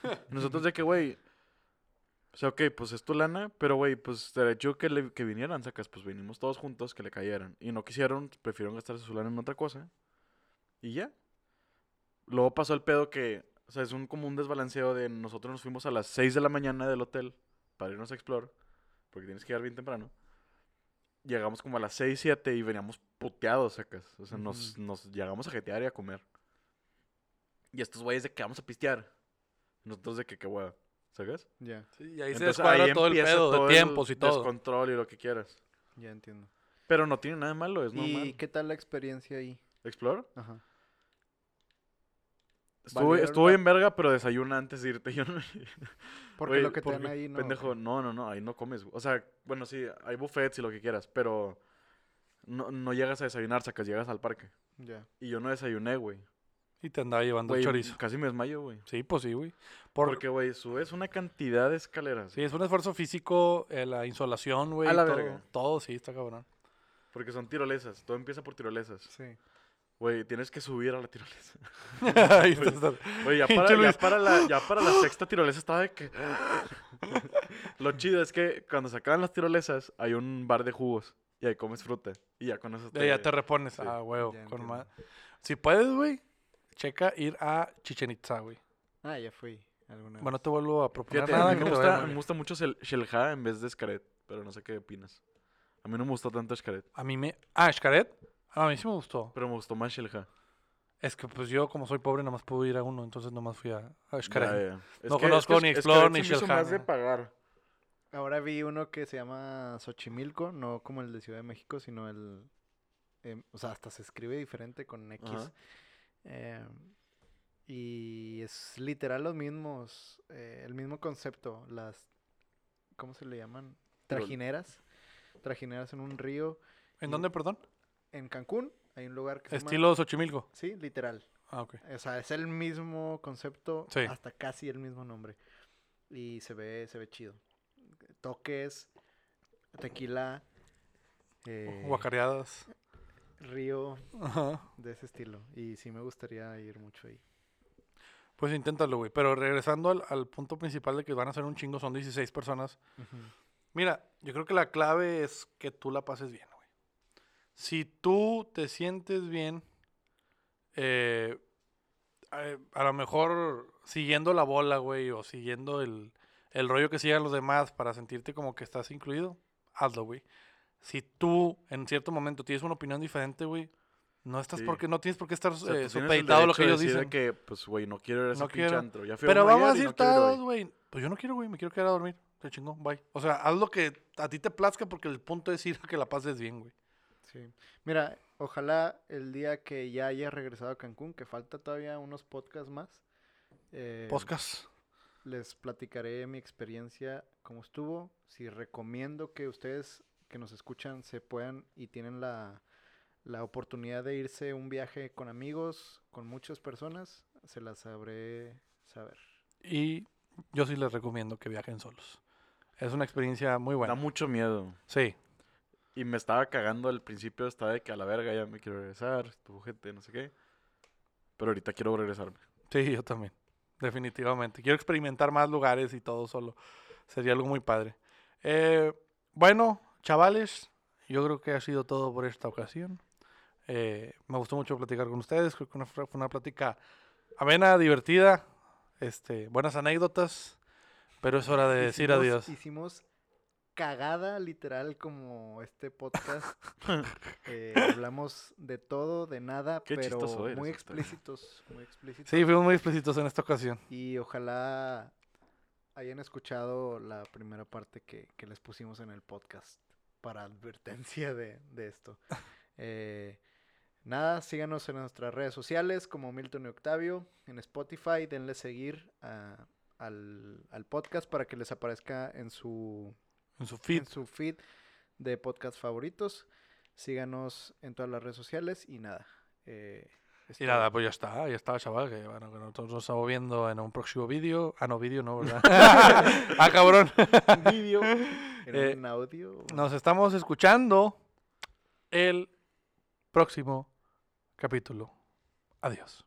Nosotros de que, güey. O sea, ok, pues es tu lana, pero güey, pues te hecho que, le- que vinieran, sacas, pues vinimos todos juntos, que le cayeran. Y no quisieron, prefirieron gastarse su lana en otra cosa. Y ya. Luego pasó el pedo que, o sea, es un como un desbalanceo de nosotros nos fuimos a las 6 de la mañana del hotel para irnos a Explore, porque tienes que llegar bien temprano. Llegamos como a las 6, 7 y veníamos puteados, sacas. O sea, nos, nos llegamos a jetear y a comer. Y estos güeyes de que vamos a pistear. Nosotros de que qué hueva, ¿sacas? Ya, Sí, y ahí se descuadra ahí todo el pedo todo de el tiempos y todo. Descontrol y lo que quieras. ya entiendo. Pero no tiene nada de malo, es ¿Y normal. qué tal la experiencia ahí? ¿Explore? Ajá. Estuvo, ¿Valieron estuvo bien verga, pero desayuna antes de irte. Yo no, Porque lo que te ¿por dan ahí no. Pendejo, no, no, no, ahí no comes. O sea, bueno, sí, hay buffets y lo que quieras, pero no, no llegas a desayunar, sacas, llegas al parque. Ya. Y yo no desayuné, güey. Y te andaba llevando Güey, el chorizo. Casi me desmayo, güey. Sí, pues sí, güey. Por- Porque, güey, subes una cantidad de escaleras. Sí, es un esfuerzo físico, eh, la insolación, güey. A la todo, verga. todo, sí, está cabrón. Porque son tirolesas. Todo empieza por tirolesas. Sí. Güey, tienes que subir a la tirolesa. Güey, ya para, ya, Luis. para la, ya para la sexta tirolesa estaba de que... Lo chido es que cuando se acaban las tirolesas hay un bar de jugos. Y ahí comes fruta. Y ya con eso Ya, ya te repones. sí, ah, huevo. con Si puedes, güey, checa ir a Chichen Itza, güey. Ah, ya fui. Alguna Bueno, no te vuelvo a proponer Fíjate, nada. a mí que me vaya gusta, me gusta mucho el Shelja en vez de Xcaret. Pero no sé qué opinas. A mí no me gustó tanto Xcaret. A mí me... Ah, Xcaret. Ah, a mí sí me gustó. Pero me gustó más Shelja. Es que pues yo, como soy pobre, nada más puedo ir a uno. Entonces nomás fui a, a Xcaret. Ya, ya. No que- conozco es que ni Explore ni Shelja, más de pagar. Ahora vi uno que se llama Xochimilco, no como el de Ciudad de México, sino el... em, o sea, hasta se escribe diferente con X. Ajá. Em, y es literal los mismos, eh, el mismo concepto, las... ¿Cómo se le llaman? Trajineras. Trajineras en un río. ¿En y- dónde, perdón? En Cancún hay un lugar que se llama... Estilo Xochimilco. Sí, literal. Ah, ok. O sea, es el mismo concepto, Sí. hasta casi el mismo nombre. Y se ve, se ve chido. Toques, tequila, eh, Guacareadas. Río, Ajá. de ese estilo. Y sí me gustaría ir mucho ahí. Pues inténtalo, güey. Pero regresando al, al punto principal de que van a ser un chingo, son 16 personas. Mira, yo creo que la clave es que tú la pases bien, güey. Si tú te sientes bien, eh, eh, a lo mejor siguiendo la bola, güey, o siguiendo el, el rollo que sigan los demás para sentirte como que estás incluido, hazlo, güey. Si tú en cierto momento tienes una opinión diferente, güey, no estás Sí. porque no tienes por qué estar O sea, eh, supeditado a lo que ellos dicen. que, pues, güey, no quiero ir a ese No pinche quiero. antro. Ya fui a Pero vamos a decir no todos, güey. Pues yo no quiero, güey. Me quiero quedar a dormir. Te chingón, bye. O sea, haz lo que a ti te plazca porque el punto es ir a que la pases bien, güey. Sí. Mira, ojalá el día que ya haya regresado a Cancún, que falta todavía unos podcasts más, eh, Podcast. les platicaré mi experiencia, cómo estuvo. Si recomiendo que ustedes que nos escuchan se puedan y tienen la, la oportunidad de irse un viaje con amigos, con muchas personas, se las sabré saber. Y yo sí les recomiendo que viajen solos. Es una experiencia muy Da buena. mucho miedo. Sí, Y me estaba cagando al principio, estaba de que a la verga ya me quiero regresar, estuvo gente, no sé qué. Pero ahorita quiero regresarme. sí, yo también. Definitivamente. Quiero experimentar más lugares y todo solo. Sería algo muy padre. Eh, bueno, chavales, yo creo que ha sido todo por esta ocasión. Eh, me gustó mucho platicar con ustedes. Creo que una- fue una plática amena, divertida. Este, buenas anécdotas. Pero es hora de decir adiós. Hicimos cagada literal como este podcast. Eh, hablamos de todo, de nada, Qué pero muy explícitos, muy explícitos. Sí, fuimos muy explícitos en esta ocasión. Y ojalá hayan escuchado la primera parte que, que les pusimos en el podcast para advertencia de, de esto. Eh, nada, síganos en nuestras redes sociales como Milton y Octavio, en Spotify, denle seguir a- al, al podcast para que les aparezca en su, En su feed. en su feed de podcast favoritos. Síganos en todas las redes sociales y nada. eh, Y nada, pues ya está, ya está, chaval. Que bueno, que nosotros nos estamos viendo en un próximo vídeo. Ah, no, vídeo no, ¿verdad? ah, cabrón. vídeo, en Eh, un audio. Nos estamos escuchando el próximo capítulo. Adiós.